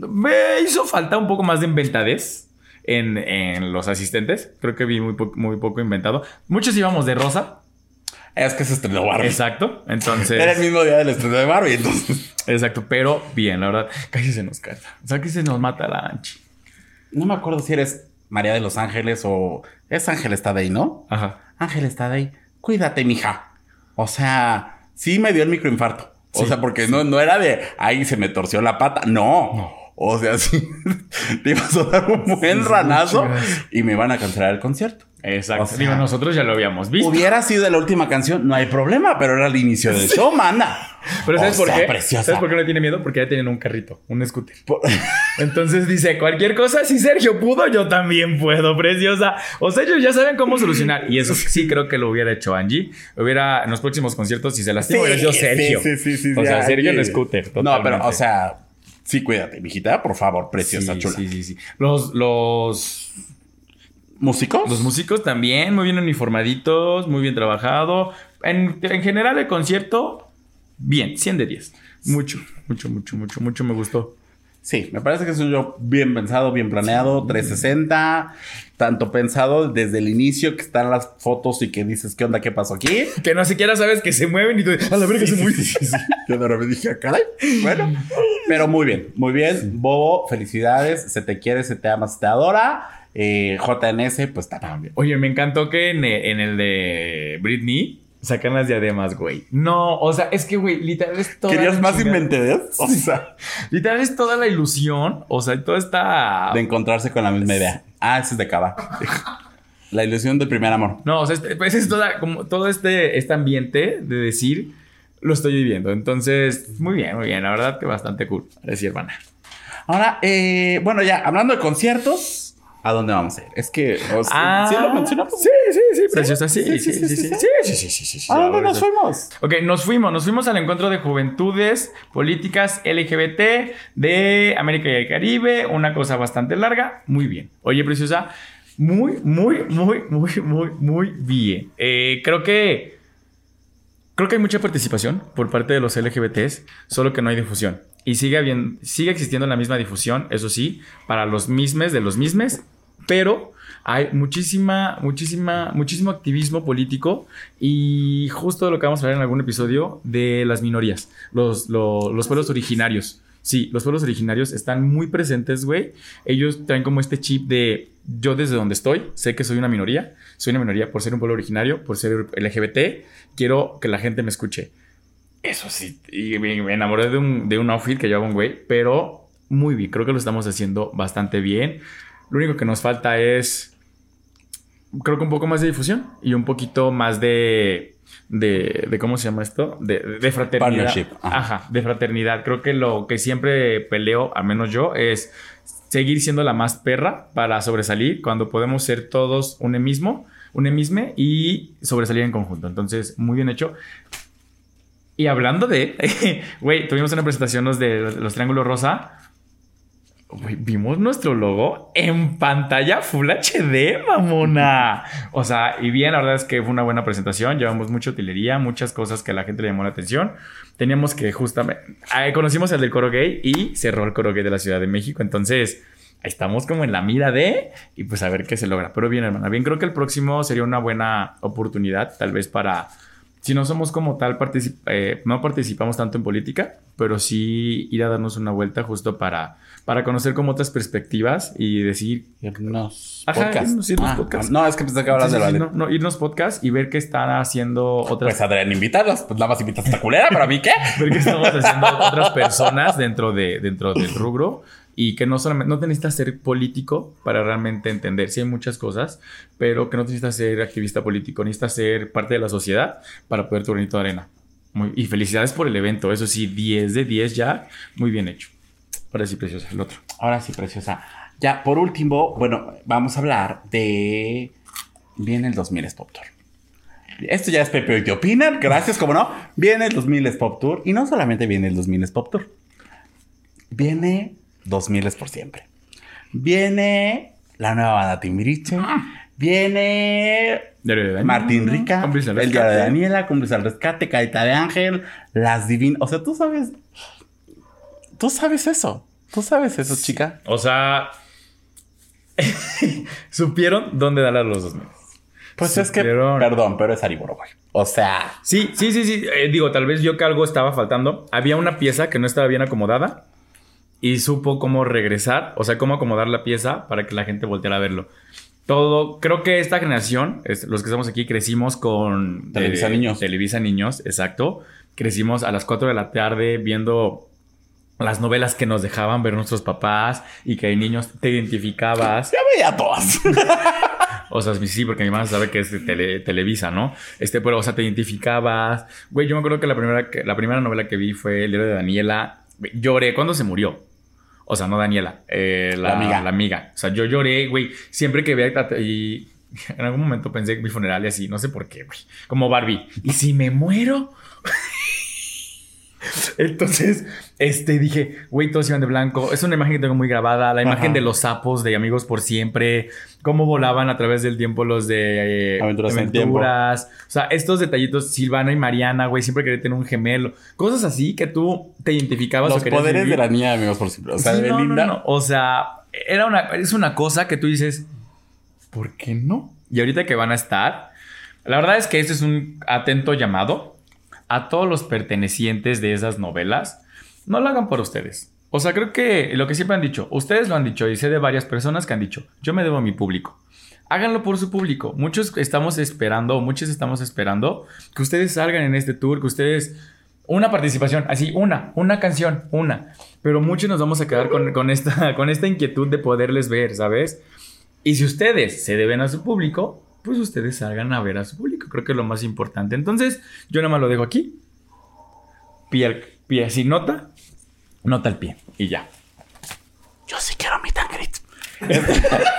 Speaker 1: me hizo falta un poco más de inventadez en, en los asistentes. Creo que vi muy, po- muy poco inventado. Muchos íbamos de rosa.
Speaker 2: Es que se estrenó Barbie.
Speaker 1: Exacto. Entonces.
Speaker 2: Era el mismo día del estreno de Barbie, entonces.
Speaker 1: Exacto. Pero bien, la verdad. Casi se nos casa. O sea, que se nos mata la anchi.
Speaker 2: No me acuerdo si eres María de los Ángeles o. Es Ángel Tadei, ¿no?
Speaker 1: Ajá.
Speaker 2: Ángel Tadei, cuídate, mija. O sea, sí me dio el microinfarto. O
Speaker 1: Sí,
Speaker 2: sea, porque no, no era de, ay, se me torció la pata. No. O sea, [laughs] sí. te ibas a dar un buen
Speaker 1: Sí,
Speaker 2: ranazo y me iban a cancelar el concierto.
Speaker 1: Exacto.
Speaker 2: O sea,
Speaker 1: Digo, nosotros ya lo habíamos visto.
Speaker 2: Hubiera sido la última canción, no hay problema, pero era el inicio del show, manda.
Speaker 1: Pero ¿sabes
Speaker 2: O
Speaker 1: por
Speaker 2: sea,
Speaker 1: qué?
Speaker 2: preciosa.
Speaker 1: ¿Sabes por qué no tiene miedo? Porque ya tienen un carrito, un scooter.
Speaker 2: Por- [laughs]
Speaker 1: Entonces dice, cualquier cosa, si Sergio pudo, yo también puedo, preciosa. O sea, ellos ya saben cómo solucionar. Y eso sí creo que lo hubiera hecho Angie. Hubiera, en los próximos conciertos, si se lastima, hubiera sido Sergio.
Speaker 2: Sí, sí, sí, sí,
Speaker 1: O sea, Sergio en
Speaker 2: sí.
Speaker 1: scooter.
Speaker 2: No, pero, o sea, sí, cuídate, mijita, por favor, preciosa,
Speaker 1: sí,
Speaker 2: chula.
Speaker 1: Sí, sí, sí. Los, los,
Speaker 2: ¿Músicos?
Speaker 1: los músicos también, muy bien uniformaditos, muy bien trabajado. En, en general, el concierto, bien, 100 de 10. Mucho, mucho, mucho, mucho, mucho me gustó.
Speaker 2: Sí, me parece que es un show bien pensado, bien planeado, 360, tanto pensado desde el inicio que están las fotos y que dices, ¿qué onda? ¿Qué pasó aquí?
Speaker 1: Que no siquiera sabes que se mueven y tú, a la verga se mueven.
Speaker 2: Yo de repente dije, "Ah, caray, [laughs] bueno, pero muy bien, muy bien, Bobo, felicidades, se te quiere, se te ama, se te adora, eh, JNS, pues también.
Speaker 1: Oye, me encantó que en, en el de Britney sacan las diademas, güey. No, o sea, es que, güey, literal es toda
Speaker 2: ¿Querías
Speaker 1: la
Speaker 2: más inventedez? [laughs] O sea,
Speaker 1: Literal es toda la ilusión, o sea, toda esta...
Speaker 2: de encontrarse con la misma idea. Ah, ese es de Cava. La ilusión del primer amor.
Speaker 1: No, o sea, este- pues es toda, como todo este, este ambiente de decir, lo estoy viviendo. Entonces, muy bien, muy bien. La verdad que bastante cool. Decir, hermana.
Speaker 2: Ahora, eh, bueno, ya, hablando de conciertos, ¿A dónde vamos a ir? Es que. ah, ¿Sí lo mencionamos?
Speaker 1: Sí, sí, sí. Preciosa, sí. Sí, sí, sí. sí, sí, sí, sí,
Speaker 2: ¿A dónde nos fuimos?
Speaker 1: Ok, nos fuimos. Nos fuimos al encuentro de juventudes políticas LGBT de América y el Caribe. Una cosa bastante larga. Muy bien. Oye, Preciosa, muy, muy, muy, muy, muy, muy bien. Eh, creo que. Creo que hay mucha participación por parte de los LGBTs, solo que no hay difusión. Y sigue, habiendo, sigue existiendo la misma difusión, eso sí, para los mismes de los mismes pero hay muchísima, muchísima, muchísimo activismo político y justo lo que vamos a ver en algún episodio de las minorías, los, lo- los pueblos originarios. Sí, los pueblos originarios están muy presentes, güey. Ellos traen como este chip de yo desde donde estoy, sé que soy una minoría, soy una minoría por ser un pueblo originario, por ser LGBT, quiero que la gente me escuche. Eso sí, y me, me enamoré de un, de un outfit que llevaba un güey, pero muy bien, creo que lo estamos haciendo bastante bien. Lo único que nos falta es, creo que un poco más de difusión y un poquito más de, de, de ¿cómo se llama esto? De, de fraternidad.
Speaker 2: Partnership, ajá.
Speaker 1: Ajá, de fraternidad. Creo que lo que siempre peleo, al menos yo, es seguir siendo la más perra para sobresalir cuando podemos ser todos un mismo, un misme y sobresalir en conjunto. Entonces, muy bien hecho. Y hablando de, [laughs] güey, tuvimos una presentación los de los, los Triángulos Rosa. Vimos nuestro logo en pantalla Full HD, mamona. O sea, y bien, la verdad es que fue una buena presentación. Llevamos mucha utilería, muchas cosas que a la gente le llamó la atención. Teníamos que justamente. ah, conocimos al del coro gay y cerró el coro gay de la Ciudad de México. Entonces, estamos como en la mira de. Y pues a ver qué se logra. Pero bien, hermana. Bien, creo que el próximo sería una buena oportunidad, tal vez para si no somos como tal, particip- eh, no participamos tanto en política, pero sí ir a darnos una vuelta justo para, para conocer como otras perspectivas y decir...
Speaker 2: Irnos
Speaker 1: Ajá,
Speaker 2: podcast.
Speaker 1: irnos- irnos
Speaker 2: Ah,
Speaker 1: podcast.
Speaker 2: No, es que pensé que hablas
Speaker 1: Sí,
Speaker 2: de
Speaker 1: sí, sí, no, no, irnos podcast y ver qué están haciendo otras...
Speaker 2: Pues Adrián, invítalas. Pues nada más invitas a esta culera, pero a mí qué. [laughs]
Speaker 1: ver qué estamos haciendo [laughs] otras personas dentro, de, dentro del rubro y que no solamente no te necesitas ser político para realmente entender. Sí hay muchas cosas, pero que no te necesitas ser activista político, necesitas ser parte de la sociedad para poder tu granito de arena. Muy- y felicidades por el evento, eso sí, 10 de 10 ya, muy bien hecho. Ahora sí, preciosa, el otro.
Speaker 2: Ahora sí, preciosa. Ya, por último, bueno, vamos a hablar de. Viene el 2000 es Pop Tour. Esto ya es Pepe y qué opinan. Gracias, como no. Viene el 2000 es Pop Tour. Y no solamente viene el 2000 es Pop Tour. Viene 2000 es por siempre. Viene la nueva banda Timbiriche. Viene
Speaker 1: de Daniela,
Speaker 2: Martín Rica,
Speaker 1: Cómplice al
Speaker 2: El Día de
Speaker 1: Rescate.
Speaker 2: Daniela, Cómplice al Rescate, Carita de Ángel, Las Divinas. O sea, tú sabes. Tú sabes eso. Tú sabes eso, chica.
Speaker 1: O sea, [laughs] supieron dónde dar a los 2000.
Speaker 2: Pues es que,
Speaker 1: Supieron.
Speaker 2: perdón, pero es Ariboro, güey. O sea,
Speaker 1: Sí, sí, sí, sí. Eh, digo, tal vez yo que algo estaba faltando. Había una pieza que no estaba bien acomodada y supo cómo regresar, o sea, cómo acomodar la pieza para que la gente volteara a verlo. Todo, creo que esta generación, es- los que estamos aquí, crecimos con
Speaker 2: Televisa Niños.
Speaker 1: Televisa Niños, exacto. Crecimos a las 4 de la tarde viendo las novelas que nos dejaban ver nuestros papás y que hay niños te identificabas.
Speaker 2: ya veía todas.
Speaker 1: O sea, sí, porque mi mamá sabe que es tele- Televisa, ¿no? Este, pero, o sea, te identificabas. Güey, yo me acuerdo que la primera, la primera novela que vi fue El héroe de Daniela. Lloré cuando se murió. O sea, no Daniela, eh, la,
Speaker 2: La amiga.
Speaker 1: La amiga. O sea, yo lloré, güey. Siempre que veía y [laughs] en algún momento pensé en mi funeral y así, no sé por qué, güey. Como Barbie. ¿Y si me muero? [laughs] [laughs] Entonces, este, dije, güey, todos iban de blanco. Es una imagen que tengo muy grabada. La imagen
Speaker 2: Ajá.
Speaker 1: de los sapos de Amigos por Siempre. Cómo volaban a través del tiempo los de eh,
Speaker 2: Aventuras en
Speaker 1: aventuras. O sea, estos detallitos, Silvana y Mariana, güey, siempre quería tener un gemelo. Cosas así que tú te identificabas
Speaker 2: Los poderes de la niña de amigos por siempre. O sea,
Speaker 1: Sí, no,
Speaker 2: Belinda.
Speaker 1: no, no. O sea, era una, es una cosa que tú dices, ¿por qué no? Y ahorita que van a estar, la verdad es que este es un atento llamado a todos los pertenecientes de esas novelas. No lo hagan por ustedes. O sea, creo que lo que siempre han dicho, ustedes lo han dicho y sé de varias personas que han dicho, yo me debo a mi público. Háganlo por su público. Muchos estamos esperando, muchos estamos esperando que ustedes salgan en este tour, que ustedes una participación, así, una, una canción, una. Pero muchos nos vamos a quedar con, con esta, [laughs] con esta inquietud de poderles ver, ¿sabes? Y si ustedes se deben a su público, pues ustedes salgan a ver a su público. Creo que es lo más importante. Entonces, yo nada más lo dejo aquí. Pie, pie así, nota. Nota al pie. Y ya.
Speaker 2: Yo sí quiero mi tangrit. [laughs]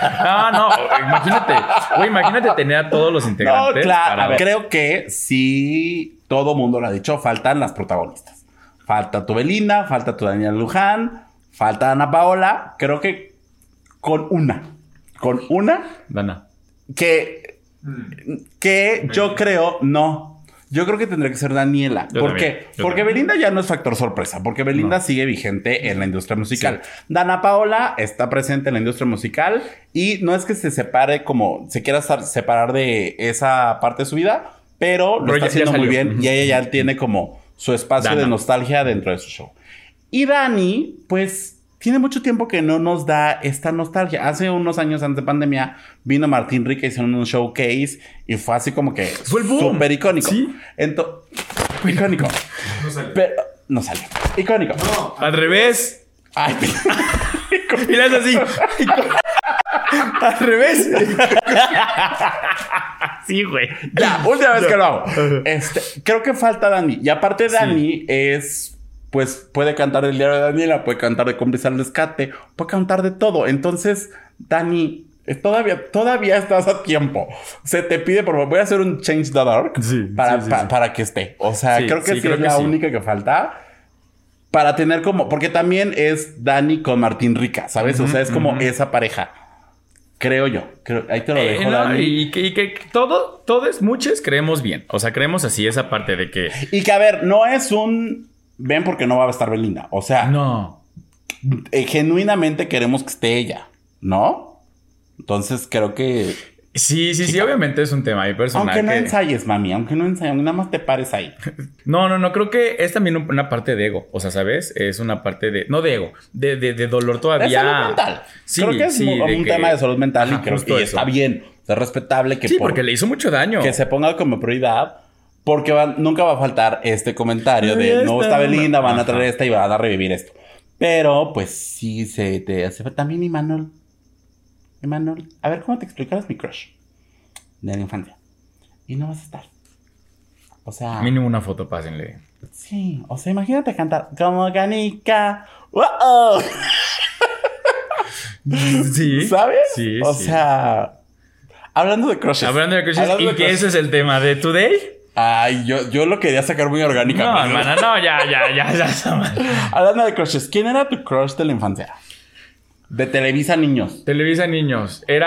Speaker 1: Ah, no, imagínate. Güey, imagínate tener a todos los
Speaker 2: No,
Speaker 1: integrantes.
Speaker 2: claro. creo que sí, todo mundo lo ha dicho. Faltan las protagonistas. Falta tu Belinda, falta tu Daniel Luján, falta Ana Paola. Creo que con una, con una
Speaker 1: Dana.
Speaker 2: que, que yo creo, no. Yo creo que tendría que ser Daniela.
Speaker 1: Yo
Speaker 2: ¿Por
Speaker 1: también,
Speaker 2: qué? Porque
Speaker 1: también.
Speaker 2: Belinda ya no es factor sorpresa, porque Belinda sigue vigente en la industria musical. Dana Paola está presente en la industria musical y no es que se separe como se quiera estar- separar de esa parte de su vida, pero lo
Speaker 1: Pero
Speaker 2: está
Speaker 1: ya- ya
Speaker 2: haciendo muy bien y ella ya tiene como su espacio
Speaker 1: Dana.
Speaker 2: de nostalgia dentro de su show. Y Dani, pues tiene mucho tiempo que no nos da esta nostalgia. Hace unos años antes de pandemia vino Martín Rica, hicieron un showcase y fue así como que
Speaker 1: Fue el boom.
Speaker 2: súper icónico.
Speaker 1: Sí.
Speaker 2: Ento- icónico.
Speaker 4: No sale.
Speaker 2: Pero no salió. Icónico.
Speaker 4: No,
Speaker 1: Al revés.
Speaker 2: Ay, [laughs]
Speaker 1: Y le así. Al revés. sí, güey.
Speaker 2: ya, última vez que lo hago. Este, creo que falta Dani. Y aparte Dani es, pues, puede cantar el diario de Daniela, puede cantar de cómplice al rescate, puede cantar de todo. Entonces, Dani, eh, todavía, todavía estás a tiempo. Se te pide, por favor, voy a hacer un change.org
Speaker 1: Sí,
Speaker 2: para,
Speaker 1: sí, sí,
Speaker 2: pa-
Speaker 1: sí.
Speaker 2: para que esté. O sea, creo que
Speaker 1: creo
Speaker 2: es
Speaker 1: que
Speaker 2: la única que falta. Para tener como, porque también es Dani con Martín Rica, ¿sabes? o sea, es como esa pareja. Creo yo. Creo- ahí te lo
Speaker 1: Eh,
Speaker 2: dejo,
Speaker 1: no,
Speaker 2: Dani.
Speaker 1: y que, y que todo, todos, muchos creemos bien. O sea, creemos así esa parte de que.
Speaker 2: Y que, a ver, no es un... Ven porque no va a estar Belinda. O sea,
Speaker 1: No.
Speaker 2: eh, genuinamente queremos que esté ella, ¿no? Entonces creo que...
Speaker 1: Sí, sí, sí, obviamente es un tema ahí personal.
Speaker 2: Aunque no
Speaker 1: que-
Speaker 2: ensayes, mami, aunque no ensayes, nada más te pares ahí. [laughs]
Speaker 1: No, no, no, creo que es también un- una parte de ego. O sea, ¿sabes? Es una parte de. No de ego, de, de, de dolor
Speaker 2: De
Speaker 1: todavía.
Speaker 2: salud mental.
Speaker 1: Sí,
Speaker 2: creo que es
Speaker 1: sí,
Speaker 2: un,
Speaker 1: de
Speaker 2: un
Speaker 1: que-
Speaker 2: tema de salud mental
Speaker 1: Ajá,
Speaker 2: y creo que
Speaker 1: eso.
Speaker 2: está bien. Es respetable que,
Speaker 1: Sí,
Speaker 2: por-
Speaker 1: porque le hizo mucho daño.
Speaker 2: que se ponga como prioridad. Porque van- nunca va a faltar este comentario de no está Belinda, van a traer esta y van a revivir esto. Pero, pues sí se te hace. También Imanol. Imanol. A ver, ¿cómo te explicas mi crush? De la infancia. Y no vas a estar. O sea.
Speaker 1: Mínimo una foto, pásenle.
Speaker 2: Sí. O sea, imagínate cantar como canica. ¡Wow! [laughs]
Speaker 1: Sí.
Speaker 2: ¿Sabes?
Speaker 1: Sí.
Speaker 2: O
Speaker 1: sí.
Speaker 2: sea. Hablando de crushes.
Speaker 1: Hablando de crushes,
Speaker 2: Hablando
Speaker 1: y
Speaker 2: de
Speaker 1: que
Speaker 2: crushes.
Speaker 1: ese es el tema de Today.
Speaker 2: Ay, yo, yo lo quería sacar muy
Speaker 1: No,
Speaker 2: orgánicamente.
Speaker 1: hermana, no, ya, ya, ya, ya está mal.
Speaker 2: Hablando de crushes, ¿quién era tu crush de la infancia? De Televisa Niños.
Speaker 1: Televisa Niños. Era.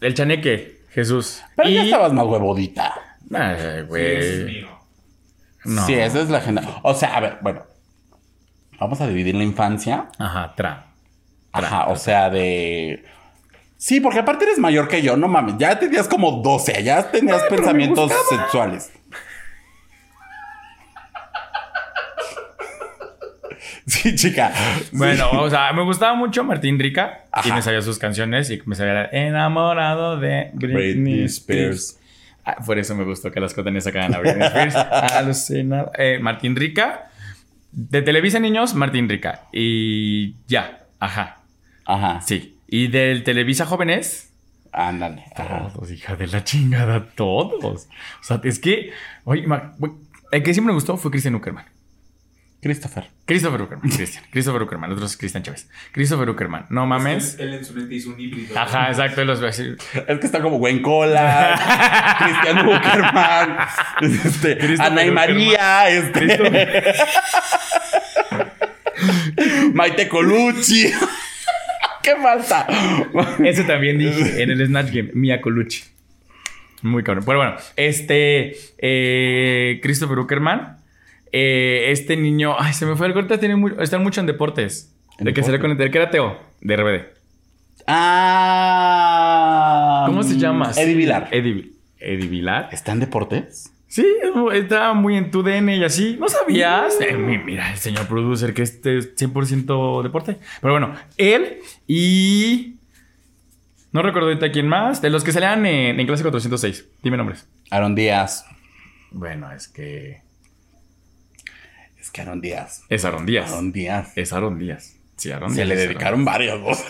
Speaker 1: El chaneque, Jesús.
Speaker 2: Pero ya estabas más huevudita.
Speaker 1: Ay,
Speaker 4: Dios
Speaker 1: güey.
Speaker 4: mío.
Speaker 1: No.
Speaker 2: Sí, esa es la agenda. O sea, a ver, bueno. Vamos a dividir la infancia.
Speaker 1: Ajá, tra.
Speaker 2: Ajá, o sea, de. Sí, porque aparte eres mayor que yo, no mames. Ya tenías como 12, ya tenías pensamientos sexuales. Sí, chica.
Speaker 1: Bueno, o sea, me gustaba mucho Martín Rica y
Speaker 2: Ajá.
Speaker 1: me sabía sus canciones y me sabía enamorado de Britney,
Speaker 2: Britney
Speaker 1: Spears.
Speaker 2: Spears.
Speaker 1: Ah, por eso me gustó que las cotanes sacaran a Britney Spears. [laughs] Alucinado. Eh, Martín Rica. De Televisa Niños, Martín Rica. Y ya. Ajá.
Speaker 2: Ajá.
Speaker 1: Sí. Y del Televisa Jóvenes.
Speaker 2: Ándale. Ajá.
Speaker 1: Todos, hija de la chingada, todos. O sea, es que, oye, el que siempre me gustó fue Christian Uckerman.
Speaker 2: Christopher.
Speaker 1: Christopher Uckerman, Christian. Christopher Uckerman, otro es Cristian Chávez. Christopher Uckerman, no mames.
Speaker 4: Él, él en su mente hizo un híbrido.
Speaker 1: Ajá, exacto, él los.
Speaker 2: Es que está como Gwen Cola, [laughs] Cristian Buckerman, este, Ana y María, este, Maite Colucci. ¿Qué falta?
Speaker 1: Ese también dije en el Snatch Game, Mia Colucci. Muy cabrón. Pero bueno, este eh, Christopher Uckerman, eh, este niño, ay, se me fue el corte, tiene muy, están mucho en deportes.
Speaker 2: ¿En
Speaker 1: de que se le conecté, que era Teo, de RBD.
Speaker 2: Ah.
Speaker 1: ¿Cómo se llama?
Speaker 2: Eddie Vilar.
Speaker 1: Eddie, Eddie Vilar.
Speaker 2: ¿Está en deportes?
Speaker 1: Sí, estaba muy en tu DN y así. ¿No sabías? Eh, mi- mira, el señor producer que este es 100% deporte. Pero bueno, él y... No recuerdo ahorita quién más. De los que salían en, en clase 406. Dime nombres.
Speaker 2: Aaron Díaz.
Speaker 1: Bueno, es que...
Speaker 2: Es que Aaron Díaz.
Speaker 1: Es Aaron Díaz.
Speaker 2: Aaron Díaz.
Speaker 1: Es Aaron Díaz. Sí, Aaron
Speaker 2: Se
Speaker 1: Díaz.
Speaker 2: le
Speaker 1: es
Speaker 2: dedicaron varios, [laughs]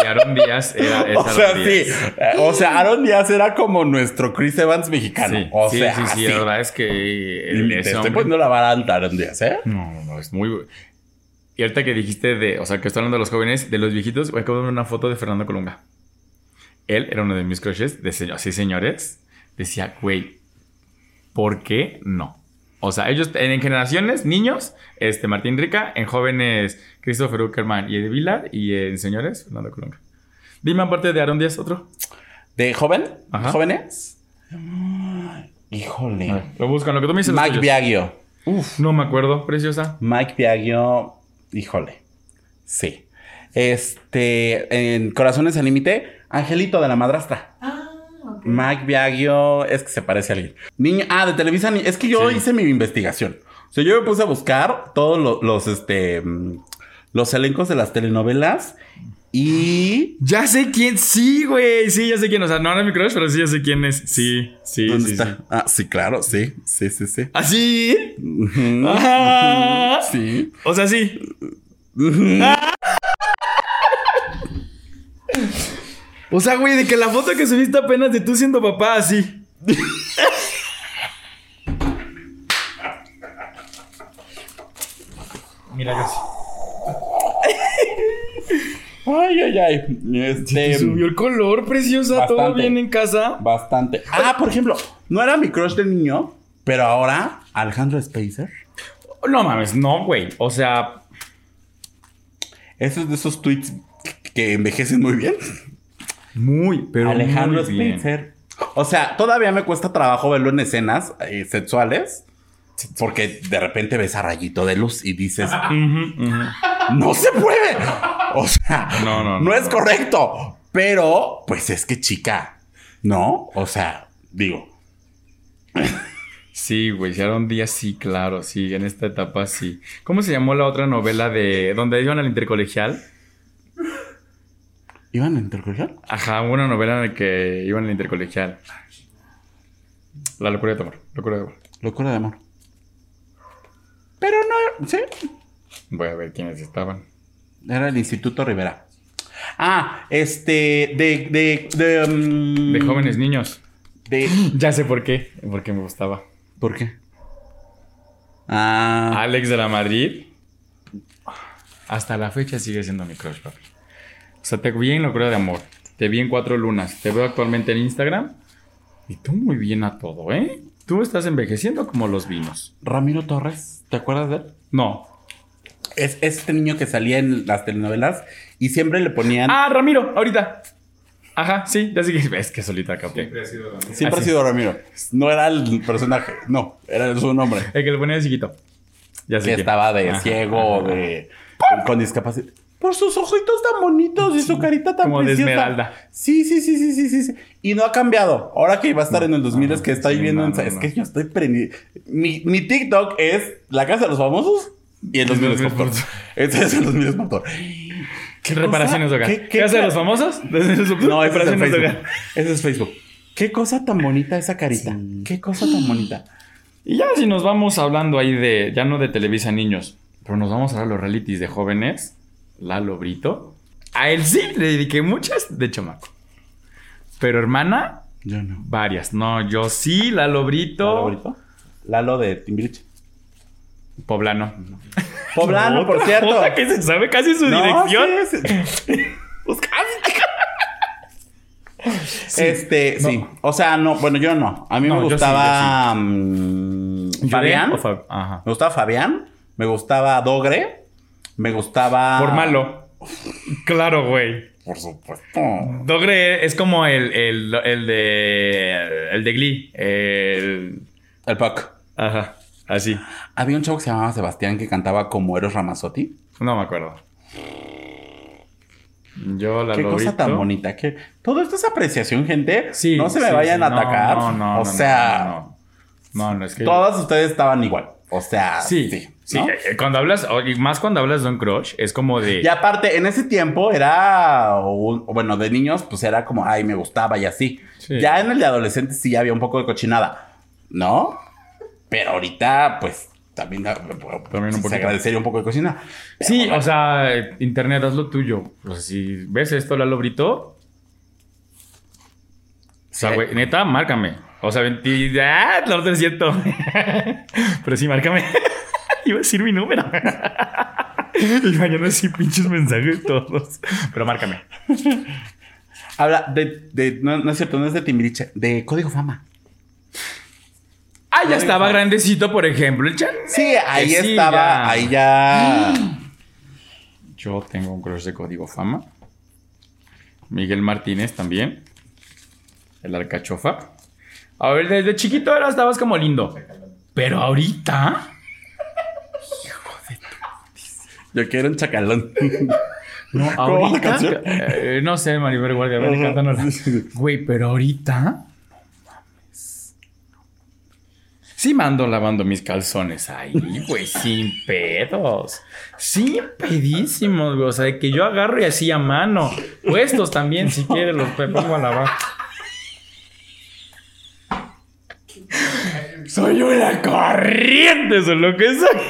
Speaker 1: Sí, Aaron Díaz era... es [laughs]
Speaker 2: O
Speaker 1: Aaron
Speaker 2: sea, sí.
Speaker 1: Díaz.
Speaker 2: Eh, O sea, Aaron Díaz era como nuestro Chris Evans mexicano.
Speaker 1: Sí,
Speaker 2: o
Speaker 1: sí,
Speaker 2: sea,
Speaker 1: sí. La verdad es que... El-
Speaker 2: te estoy
Speaker 1: hombre-
Speaker 2: poniendo la vara alta, Aaron Díaz, ¿eh?
Speaker 1: No, no, no, es muy... Y ahorita que dijiste de... O sea, que estoy hablando de los jóvenes, de los viejitos, voy a ver una foto de Fernando Colunga. Él era uno de mis crushes, de señor, sí, señores. Decía, güey, ¿por qué no? O sea, ellos en, en generaciones, niños, este Martín Rica, en jóvenes, Christopher Uckerman y Eddie Vilar, y en señores, Fernando Colunga. Dime aparte de Aaron Díaz, otro.
Speaker 2: ¿De joven?
Speaker 1: Ajá.
Speaker 2: ¿Jóvenes? Híjole.
Speaker 1: Lo buscan, lo que tú me dices.
Speaker 2: Mike. Biagio.
Speaker 1: No me acuerdo, preciosa.
Speaker 2: Mike Biagio. Híjole. Sí. Este. En Corazones al Límite. Angelito de la madrastra.
Speaker 5: Ah.
Speaker 2: Mike Biagio. Es que se parece a alguien. Niño. Ah, de Televisa. Es que yo
Speaker 1: Sí.
Speaker 2: hice mi investigación. O sea, yo me puse a buscar todos lo- los, este. mm, Los elencos de las telenovelas. Y.
Speaker 1: Ya sé quién, sí, güey. Sí, ya sé quién. O sea, no era mi crush, pero sí, ya sé quién es. Sí, sí,
Speaker 2: ¿Dónde
Speaker 1: sí,
Speaker 2: está?
Speaker 1: sí.
Speaker 2: Ah, sí, claro. Sí. Sí, sí, sí.
Speaker 1: ¿Ah, sí? Ah.
Speaker 2: Sí.
Speaker 1: O sea, sí. O sea, güey, de que la foto que subiste apenas de tú siendo papá, así. Mira, yo sí.
Speaker 2: Ay, ay, ay. Este.
Speaker 1: Subió el color, preciosa. Todo bien en casa.
Speaker 2: Bastante. Ah, por ejemplo, no era mi crush de niño, pero ahora Alejandro Spacer.
Speaker 1: No mames, no, güey. O sea,
Speaker 2: Esos de esos tweets que envejecen muy bien.
Speaker 1: Muy, pero
Speaker 2: Alejandro
Speaker 1: muy bien.
Speaker 2: O sea, todavía me cuesta trabajo verlo en escenas eh, sexuales. Porque de repente ves a rayito de luz y dices, [laughs] no se puede. O sea,
Speaker 1: No, no, no,
Speaker 2: no es correcto. Pero, pues es que chica, ¿no? O sea, digo,
Speaker 1: Sí, güey, era un día sí, claro, sí, en esta etapa sí. ¿Cómo se llamó la otra novela de donde iban al intercolegial?
Speaker 2: ¿Iban a intercolegial?
Speaker 1: Ajá, hubo una novela en la que iban al intercolegial. La locura de amor, locura de amor.
Speaker 2: Locura de amor. Pero no, sí.
Speaker 1: Voy a ver quiénes estaban.
Speaker 2: Era el Instituto Rivera. Ah, este, de, de, de, mm,
Speaker 1: De jóvenes niños.
Speaker 2: De, [gasps]
Speaker 1: Ya sé por qué, porque me gustaba.
Speaker 2: ¿por qué? Ah,
Speaker 1: Alex de la Madrid. Hasta la fecha sigue siendo mi crush, papi. O sea, te vi en Locura de Amor. Te vi en Cuatro Lunas. Te veo actualmente en Instagram. Y tú muy bien a todo, ¿eh? Tú estás envejeciendo como los vinos.
Speaker 2: Ramiro Torres, ¿te acuerdas de él?
Speaker 1: No.
Speaker 2: Es, es este niño que salía en las telenovelas y siempre le ponían.
Speaker 1: Ah, Ramiro, ahorita. Ajá, sí, ya sé que es que solita capté.
Speaker 4: Siempre ha sido misma.
Speaker 2: siempre
Speaker 1: así.
Speaker 2: ha sido Ramiro. No era el personaje, no, era su nombre.
Speaker 1: El que le ponía de chiquito. Ya sé
Speaker 2: Que
Speaker 1: quién.
Speaker 2: estaba de
Speaker 1: Ajá,
Speaker 2: ciego,
Speaker 1: ajá.
Speaker 2: de con discapacidad. Por sus ojitos tan bonitos y su carita tan
Speaker 1: Como de
Speaker 2: preciosa.
Speaker 1: esmeralda.
Speaker 2: Sí, sí, sí, sí, sí, sí, sí. Y no ha cambiado. Ahora que iba a estar en el 2000 es que estoy
Speaker 1: sí,
Speaker 2: viendo...
Speaker 1: no,
Speaker 2: en-
Speaker 1: no,
Speaker 2: es
Speaker 1: no.
Speaker 2: que yo estoy prendido. Mi, mi TikTok es La Casa de los Famosos y el 2000 es
Speaker 1: El 2000
Speaker 2: Popcorn. Ese es el 2000 es Popcorn.
Speaker 1: ¿Qué reparaciones de hogar?
Speaker 2: ¿Qué-
Speaker 1: ¿Qué, hace de los famosos? [laughs]
Speaker 2: No, es
Speaker 1: reparaciones de hogar.
Speaker 2: Ese es Facebook. Qué cosa tan bonita esa carita. Qué cosa tan bonita.
Speaker 1: Y ya si nos vamos hablando ahí de, ya no de Televisa Niños, pero nos vamos a ver los realities de jóvenes, Lalo Brito. A él sí le dediqué muchas de chamaco. Pero hermana,
Speaker 2: Yo no.
Speaker 1: varias. No, yo sí, Lalo Brito.
Speaker 2: ¿Lalo Brito? Lalo de Timbiriche.
Speaker 1: Poblano.
Speaker 2: Poblano, por cierto.
Speaker 1: Jota que se sabe casi su
Speaker 2: No,
Speaker 1: dirección.
Speaker 2: sí, sí. [laughs] Este, sí. O sea, no, bueno, yo no. A mí
Speaker 1: No,
Speaker 2: me
Speaker 1: yo sí,
Speaker 2: gustaba mm, Fabián.
Speaker 1: ¿Yurem o Fab- Ajá.
Speaker 2: Me gustaba Fabián. Me gustaba Dogre. Me gustaba.
Speaker 1: Por malo. Claro, güey.
Speaker 2: Por supuesto.
Speaker 1: Dogre es como el, el, el de. El de Glee. El.
Speaker 2: El Puck.
Speaker 1: Ajá. Así.
Speaker 2: Había un chavo que se llamaba Sebastián que cantaba como Eros Ramazzotti.
Speaker 1: No me acuerdo. Yo la
Speaker 2: Qué cosa tan bonita. Que todo esto es apreciación, gente.
Speaker 1: Sí.
Speaker 2: no se me
Speaker 1: sí,
Speaker 2: vayan
Speaker 1: sí.
Speaker 2: a atacar.
Speaker 1: No, no,
Speaker 2: o
Speaker 1: no,
Speaker 2: sea,
Speaker 1: No, no, no, no, es que.
Speaker 2: todas ustedes estaban igual. O sea,
Speaker 1: Sí,
Speaker 2: sí.
Speaker 1: sí.
Speaker 2: ¿no?
Speaker 1: eh, Cuando hablas, y más cuando hablas de un crush, es como de.
Speaker 2: Y aparte, en ese tiempo era, un- bueno, de niños, pues era como, ay, me gustaba y así.
Speaker 1: Sí.
Speaker 2: Ya en el de adolescentes sí había un poco de cochinada, ¿no? Pero ahorita, pues, también,
Speaker 1: También un
Speaker 2: se agradecería un poco de. Pero
Speaker 1: Sí,
Speaker 2: bueno,
Speaker 1: o sea, internet, haz lo tuyo. O sea, si ves esto, Lalo Brito. O sea,
Speaker 2: Sí.
Speaker 1: güey, neta, márcame. O sea, 20. ¡Ah! No te siento. [laughs] Pero sí, márcame. [laughs] Iba a decir mi número. y mañana sí, pinches mensajes todos. Pero márcame.
Speaker 2: Habla de, de- no, no es cierto, no es de Timbiriche, de Código Fama.
Speaker 1: Ah, ya estaba grandecito, por ejemplo, el chan.
Speaker 2: Sí, ahí
Speaker 1: Sí,
Speaker 2: estaba,
Speaker 1: ya.
Speaker 2: ahí ya. [gasps]
Speaker 1: Yo tengo un crush de Código Fama. Miguel Martínez también. El Arcachofa. A ver, desde chiquito era, estabas como lindo. Pero ahorita.
Speaker 2: Yo quiero un chacalón.
Speaker 1: No, [laughs]
Speaker 2: ¿Cómo va la
Speaker 1: ahorita. eh, no sé, Maribel Guardia, a ver,
Speaker 2: sí.
Speaker 1: Güey, pero ahorita. No mames. Sí mando lavando mis calzones ahí, güey, sin pedos. Sin pedísimos, güey. O sea, de que yo agarro y así a mano. Puestos también, si quieres, los pongo a lavar. Soy una corriente, eso es lo que soy.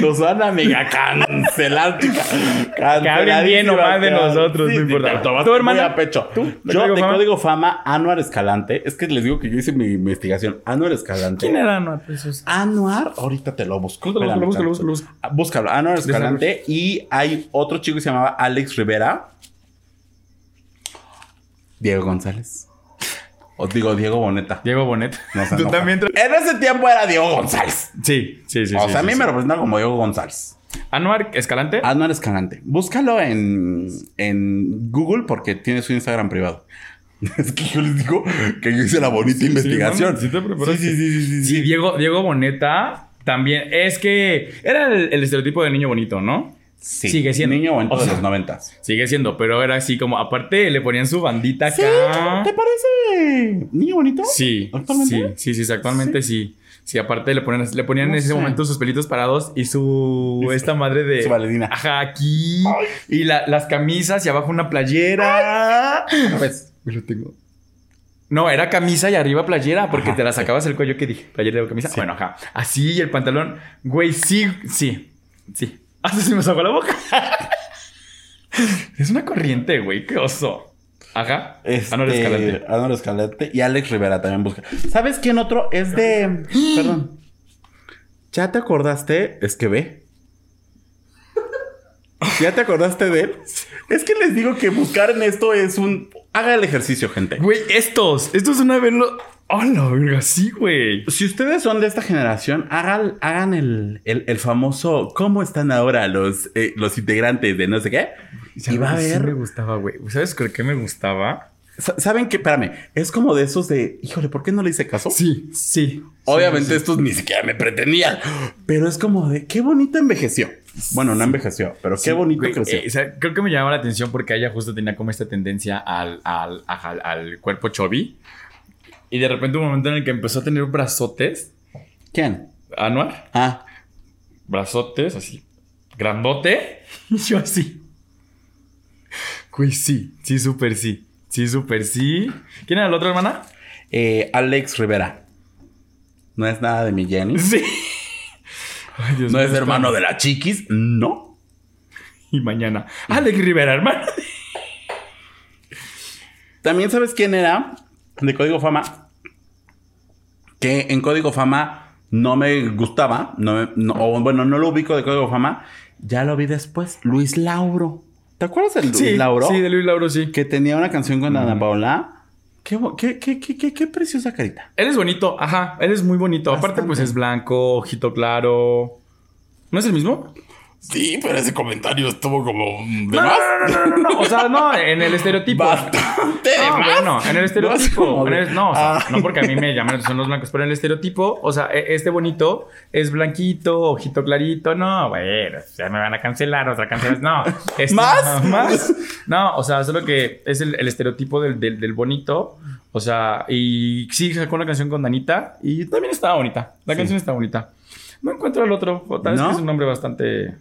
Speaker 2: Nos van a mega cancelar, chica.
Speaker 1: Que hablen bien o mal de nosotros,
Speaker 2: sí,
Speaker 1: no importa.
Speaker 2: te tomaste
Speaker 1: ¿Tu
Speaker 2: muy
Speaker 1: hermana?
Speaker 2: a pecho.
Speaker 1: ¿Tú? ¿De
Speaker 2: Yo, de
Speaker 1: Fama?
Speaker 2: Código Fama, Anuar Escalante. Es que les digo que yo hice mi investigación. Anuar Escalante.
Speaker 1: ¿Quién era? No, pues, es-
Speaker 2: Anuar, ahorita te lo busco.
Speaker 1: Búscalo,
Speaker 2: tantito.
Speaker 1: búscalo,
Speaker 2: Ah, Búscalo, Anuar Escalante. Y hay otro chico que se llamaba Alex Rivera. Diego González. Os digo Diego Boneta.
Speaker 1: Diego Bonet. [laughs]
Speaker 2: No se
Speaker 1: Tú
Speaker 2: enoja.
Speaker 1: también.
Speaker 2: En ese tiempo era Diego González.
Speaker 1: Sí, sí, sí.
Speaker 2: o
Speaker 1: sí,
Speaker 2: sea, a mí
Speaker 1: sí.
Speaker 2: me representa como Diego González.
Speaker 1: Anuar Escalante.
Speaker 2: Anuar Escalante. Búscalo en, en Google porque tiene su Instagram privado. [laughs] Es que yo les digo que yo hice la bonita investigación.
Speaker 1: sí, sí te
Speaker 2: sí, sí, sí, sí, sí.
Speaker 1: Sí, Diego, Diego Boneta también. Es que era el, el estereotipo de niño bonito, ¿no?
Speaker 2: Sí.
Speaker 1: Sigue siendo.
Speaker 2: Niño bonito
Speaker 1: O
Speaker 2: de los noventas.
Speaker 1: Sigue siendo, pero era así como, aparte le ponían su bandita
Speaker 2: Sí,
Speaker 1: acá.
Speaker 2: ¿Te parece niño bonito?
Speaker 1: Sí,
Speaker 2: ¿Actualmente?
Speaker 1: sí, sí, sí, sí, actualmente sí. sí. aparte le ponían, le ponían
Speaker 2: No
Speaker 1: en ese
Speaker 2: sé.
Speaker 1: momento sus pelitos parados y su esta madre de
Speaker 2: Su valerina.
Speaker 1: Ajá, aquí y la- las camisas y abajo una playera.
Speaker 2: Pues,
Speaker 1: lo tengo. No, era camisa y arriba playera, porque te la sacabas el cuello que dije. Playera o camisa. Bueno, ajá. Así y el pantalón. Güey, sí, sí, sí. [laughs] Hasta se me sacó la boca. [laughs] es una corriente, güey. Qué oso. Ajá.
Speaker 2: este,
Speaker 1: Anuar Escalante.
Speaker 2: Anuar Escalante y Alex Rivera también busca. ¿Sabes quién otro? Es de. [gasps] Perdón. ¿Ya te acordaste? Es que ve. ¿Ya te acordaste de él? Es que les digo que buscar en esto es un. Haga el ejercicio, gente.
Speaker 1: Güey, estos. Estos son a verlo. ¡Hola, verga! Sí, güey.
Speaker 2: Si ustedes son de esta generación, hagan, hagan el, el- el famoso ¿Cómo están ahora los, eh, los integrantes de no sé qué? Y va a
Speaker 1: Sí
Speaker 2: ver.
Speaker 1: me gustaba, güey. ¿Sabes por qué me gustaba?
Speaker 2: Sa- ¿Saben qué? Espérame, es como de esos de, híjole, ¿por qué no le hice caso?
Speaker 1: Sí, sí.
Speaker 2: Obviamente
Speaker 1: Sí, sí.
Speaker 2: estos ni siquiera me pretendían. Pero es como de, qué bonito envejeció. Bueno, no envejeció, pero qué
Speaker 1: Sí,
Speaker 2: bonito
Speaker 1: güey,
Speaker 2: creció.
Speaker 1: eh, o sea, creo que me llamaba la atención porque ella justo tenía como esta tendencia al, al, al, al cuerpo chubby. Y de repente un momento en el que empezó a tener brazotes.
Speaker 2: ¿Quién?
Speaker 1: Anuar.
Speaker 2: Ah,
Speaker 1: Brazotes así. Grandote. Y [laughs] yo así. Güey, sí. Sí, súper sí. Sí, súper sí. ¿Quién era la otra hermana?
Speaker 2: eh, Alex Rivera. No es nada de mi Jenny. [laughs]
Speaker 1: Sí. Ay, Dios
Speaker 2: No es hermano de la chiquis. No.
Speaker 1: Y mañana. Alex Rivera, hermano.
Speaker 2: También sabes quién era de Código Fama. Que en Código Fama no me gustaba. No, no- o bueno, no lo ubico de Código Fama. Ya lo vi después. Luis Lauro. ¿Te acuerdas de Luis
Speaker 1: Sí,
Speaker 2: Lauro?
Speaker 1: sí, de Luis Lauro, sí.
Speaker 2: Que tenía una canción con Ana Paula. Qué, qué, qué, qué, qué- preciosa carita.
Speaker 1: Él es bonito, ajá, él es muy bonito. Aparte, pues es blanco, ojito claro. ¿No es el mismo?
Speaker 2: Sí, pero ese comentario estuvo como de
Speaker 1: No, no, no, no, no, no, O sea, no, en el estereotipo.
Speaker 2: Bastante de
Speaker 1: No,
Speaker 2: más.
Speaker 1: bueno, en el
Speaker 2: No, es
Speaker 1: estereotipo.
Speaker 2: como
Speaker 1: en
Speaker 2: de-
Speaker 1: el- no, o sea,
Speaker 2: Ah.
Speaker 1: no porque a mí me llaman la atención los blancos, pero en el estereotipo, o sea, e- este bonito es blanquito, ojito clarito. No, bueno, ya me van a cancelar, otra canción. No. este-
Speaker 2: ¿Más?
Speaker 1: ¿Más? No, o sea, solo que es el, el estereotipo del, del, del bonito. O sea, y sí sacó una canción con Danita y también estaba bonita. La
Speaker 2: Sí.
Speaker 1: canción está bonita. No encuentro el otro. O tal vez
Speaker 2: ¿No?
Speaker 1: que es un nombre bastante.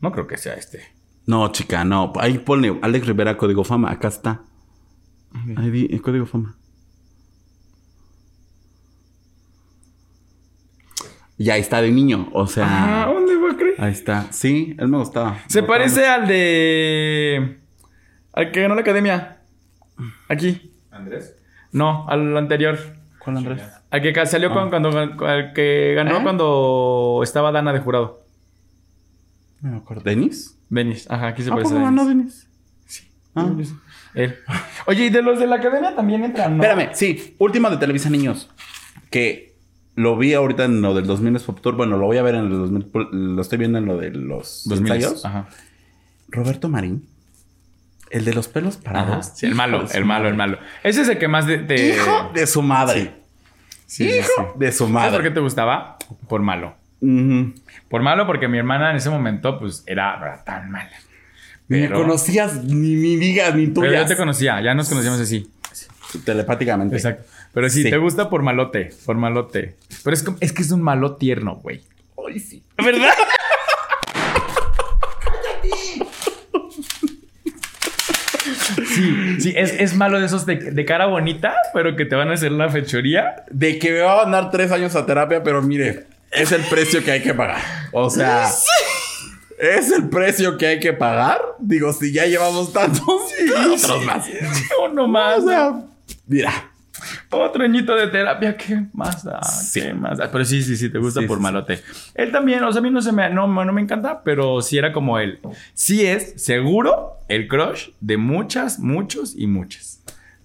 Speaker 1: No creo que sea este.
Speaker 2: No, chica, no. Ahí pone Alex Rivera Código Fama. Acá está. Ahí di eh, Código Fama. Y ahí está de niño. O
Speaker 1: Ah,
Speaker 2: sea,
Speaker 1: ¿dónde va a creer?
Speaker 2: ahí está. Sí, él me gustaba.
Speaker 1: Se
Speaker 2: Me
Speaker 1: parece al de. Al que ganó la academia. Aquí.
Speaker 4: Andrés.
Speaker 1: No, al anterior.
Speaker 2: ¿Cuál Andrés?
Speaker 1: Al que salió con- cuando. Al que ganó
Speaker 2: ¿Eh?
Speaker 1: cuando estaba Dana de jurado.
Speaker 2: No me acuerdo. ¿Denis?
Speaker 1: Denis. Ajá, aquí se
Speaker 2: ¿A
Speaker 1: parece
Speaker 2: poco
Speaker 1: a Denis.
Speaker 2: Denis?
Speaker 1: Sí.
Speaker 2: Ah.
Speaker 1: Él. Oye, ¿y de los de la academia también entran? ¿no?
Speaker 2: Espérame, sí. Última de Televisa Niños. Que lo vi ahorita en lo del 2000 es Pop Tour. Bueno, lo voy a ver en el 2000. Lo estoy viendo en lo de los
Speaker 1: 2000.
Speaker 2: ensayos.
Speaker 1: Ajá.
Speaker 2: Roberto Marín. El de los pelos
Speaker 1: Ajá.
Speaker 2: parados.
Speaker 1: Sí, el malo, el malo, el malo. Ese es el que más de. de-
Speaker 2: Hijo de su madre.
Speaker 1: Sí, sí,
Speaker 2: Hijo
Speaker 1: sí.
Speaker 2: de su
Speaker 1: ¿Sabes
Speaker 2: madre.
Speaker 1: por qué te gustaba? Por malo. Por malo porque mi hermana en ese momento, pues, era, era tan mala.
Speaker 2: Ni me
Speaker 1: Pero-
Speaker 2: conocías, ni mi digas, ni
Speaker 1: Pero
Speaker 2: tuyas.
Speaker 1: yo te conocía, ya nos conocíamos así.
Speaker 2: Telepáticamente.
Speaker 1: Exacto. Pero sí,
Speaker 2: Sí.
Speaker 1: te gusta por malote, por malote. Pero es, como- es que es un malo tierno, güey.
Speaker 2: Ay, sí.
Speaker 1: ¿Verdad? Sí, sí, es, es malo de esos de, de cara bonita, pero que te van a hacer la fechoría.
Speaker 2: De que me va a mandar tres años a terapia, pero mire, es el precio que hay que pagar. O sea, es el precio que hay que pagar. Digo, si ya llevamos tantos, [laughs] otros más. [laughs]
Speaker 1: Uno más.
Speaker 2: O sea, mira,
Speaker 1: Otro añito de terapia, ¿qué más da?
Speaker 2: Sí.
Speaker 1: ¿Qué más da? Pero sí, sí, sí, te gusta
Speaker 2: Sí,
Speaker 1: por
Speaker 2: sí, sí.
Speaker 1: malote. Él también, o sea, a mí no, se me, no, no me encanta, pero sí era como él. Sí es, seguro, el crush de muchas, muchos y muchas.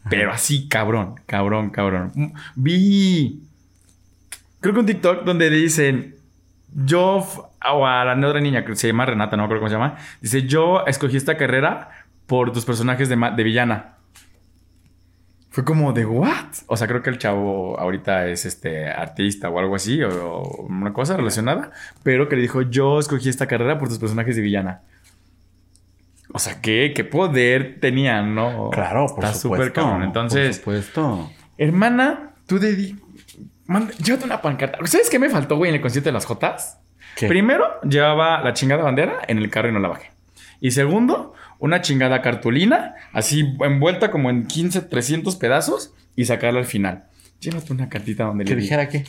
Speaker 1: Pero así, cabrón, cabrón, cabrón. Mm, Vi, creo que un TikTok donde dicen, yo, o a la otra niña que se llama Renata, no me acuerdo cómo se llama, dice, yo escogí esta carrera por tus personajes de, villana. Fue como de what? O sea, creo que el chavo ahorita es este artista o algo así, o, o una cosa relacionada, pero que le dijo, yo escogí esta carrera por tus personajes de villana. O sea, ¿qué, qué poder tenían, ¿no?
Speaker 2: claro, por
Speaker 1: Está
Speaker 2: supuesto.
Speaker 1: súper cabrón. Entonces,
Speaker 2: Por supuesto.
Speaker 1: hermana, tú de... Llévate una pancarta. ¿Sabes qué me faltó, güey, en el concierto de las Jotas?
Speaker 2: ¿Qué?
Speaker 1: Primero, llevaba la chingada bandera en el carro y no la bajé. Y segundo, una chingada cartulina, así envuelta como en 15, 300 pedazos y sacarla al final. Llévate una cartita donde
Speaker 2: Que
Speaker 1: le
Speaker 2: dijera que.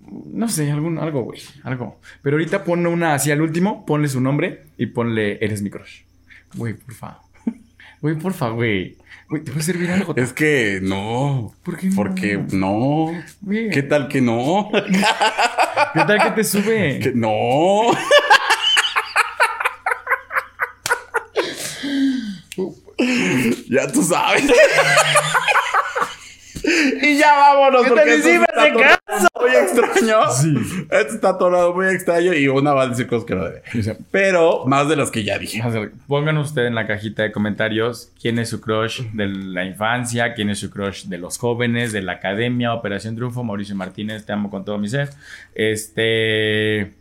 Speaker 1: No sé, algún, algo, güey. Algo. Pero ahorita ponle una así al último, ponle su nombre y ponle Eres mi crush. Güey, por favor. Güey, por favor, güey. Güey, te va a servir algo.
Speaker 2: Es que no.
Speaker 1: ¿Por qué no?
Speaker 2: Porque no.
Speaker 1: Güey,
Speaker 2: ¿Qué tal que no?
Speaker 1: ¿Qué tal que te sube?
Speaker 2: Que no. ya tú sabes. y ya vámonos. Porque esto está tornado muy extraño.
Speaker 1: Sí.
Speaker 2: Esto está tornado muy extraño y una va a decir cosas que no debe. Pero más de las que ya dije.
Speaker 1: Pongan usted en la cajita de comentarios quién es su crush de la infancia, quién es su crush de los jóvenes, de la academia, Operación Triunfo, Mauricio Martínez, te amo con todo mi ser. Este.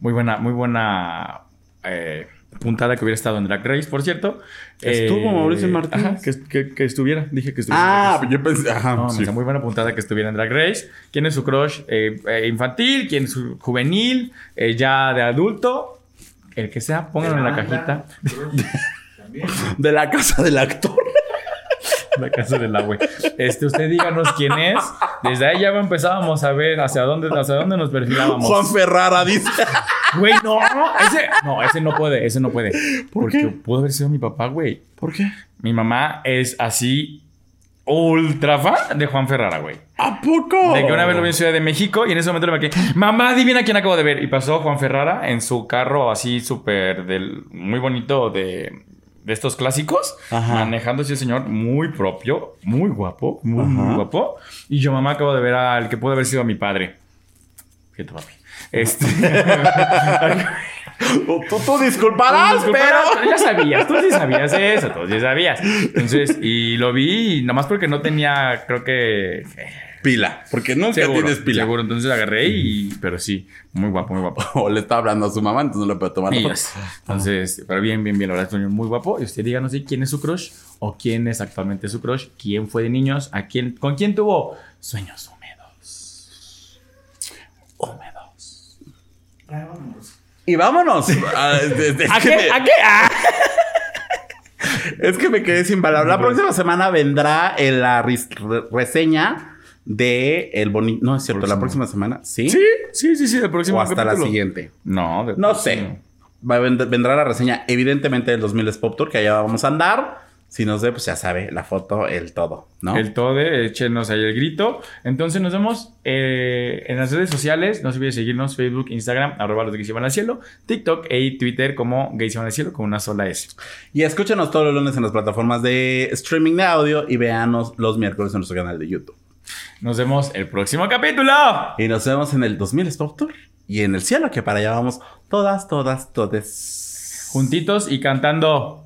Speaker 1: Muy buena, muy buena eh, puntada que hubiera estado en Drag Race, por cierto.
Speaker 2: ¿Estuvo Mauricio Martínez?
Speaker 1: ajá, que, que- que estuviera, dije que estuviera. en Drag
Speaker 2: Ah, yo pensé. Ajá.
Speaker 1: No,
Speaker 2: sí.
Speaker 1: muy buena puntada que estuviera en Drag Race. ¿Quién es su crush eh, eh, infantil? ¿Quién es su juvenil? Eh, ya de adulto. El que sea, pónganlo en la cajita. [laughs]
Speaker 2: De la casa del actor.
Speaker 1: La casa del agua. Este, usted díganos quién es. Desde ahí ya empezábamos a ver hacia dónde, hacia dónde nos perfilábamos.
Speaker 2: Juan Ferrara dice.
Speaker 1: Güey, no, ese, no, ese no puede, ese no puede.
Speaker 2: ¿Por
Speaker 1: Porque
Speaker 2: qué?
Speaker 1: pudo haber sido mi papá, güey.
Speaker 2: ¿Por qué?
Speaker 1: Mi mamá es así ultra fan de Juan Ferrara, güey.
Speaker 2: ¿A poco?
Speaker 1: De que una vez lo vi en Ciudad de México y en ese momento le marqué, mamá, adivina quién acabo de ver. Y pasó Juan Ferrara en su carro así súper del muy bonito de, de estos clásicos,
Speaker 2: Ajá.
Speaker 1: manejándose el señor muy propio, muy guapo, muy, guapo. Y yo, mamá, acabo de ver al que pudo haber sido mi padre. Fíjate, papi. Este. [laughs] [laughs]
Speaker 2: Tú, tú, tú disculparás,
Speaker 1: Disculpa,
Speaker 2: pero.
Speaker 1: ya sabías, tú sí sabías eso, tú sí sabías. Entonces, y lo vi, y nomás porque no tenía, creo que.
Speaker 2: Pila. Porque nunca
Speaker 1: Seguro,
Speaker 2: tienes pila.
Speaker 1: seguro. Entonces agarré y. Pero sí, muy guapo, muy guapo. [laughs]
Speaker 2: O le está hablando a su mamá, entonces no le puede tomar la.
Speaker 1: Entonces, pero bien, bien, bien. La verdad, es un niño muy guapo. Y usted díganos si quién es su crush o quién es actualmente su crush, quién fue de niños, a quién, con quién tuvo sueños húmedos. Húmedos.
Speaker 2: Y vámonos. [laughs] Ah, es, es- es
Speaker 1: ¿A qué?
Speaker 2: me,
Speaker 1: ¿A qué? Ah. [laughs]
Speaker 2: es que me quedé sin palabras. La próxima semana vendrá en la reseña de El Bonito. No es cierto, la próxima semana. ¿Sí?
Speaker 1: Sí, sí, sí, sí, del próximo
Speaker 2: O hasta la siguiente.
Speaker 1: No,
Speaker 2: No
Speaker 1: próximo.
Speaker 2: sé. Va vendrá la reseña, evidentemente, del 2000 es Pop Tour, que allá vamos a andar. Si no sé, pues ya sabe, la foto, el todo, ¿no?
Speaker 1: El Tode, échenos ahí el grito. Entonces nos vemos eh, en las redes sociales. No se olviden seguirnos Facebook, Instagram, arroba los gays al cielo, TikTok y Twitter como gays al cielo con una sola S.
Speaker 2: Y escúchenos todos los lunes en las plataformas de streaming de audio y véanos los miércoles en nuestro canal de YouTube.
Speaker 1: Nos vemos el próximo capítulo.
Speaker 2: Y nos vemos en el 2000 es Pop Tour y en el cielo, que para allá vamos todas, todas, todes.
Speaker 1: Juntitos y cantando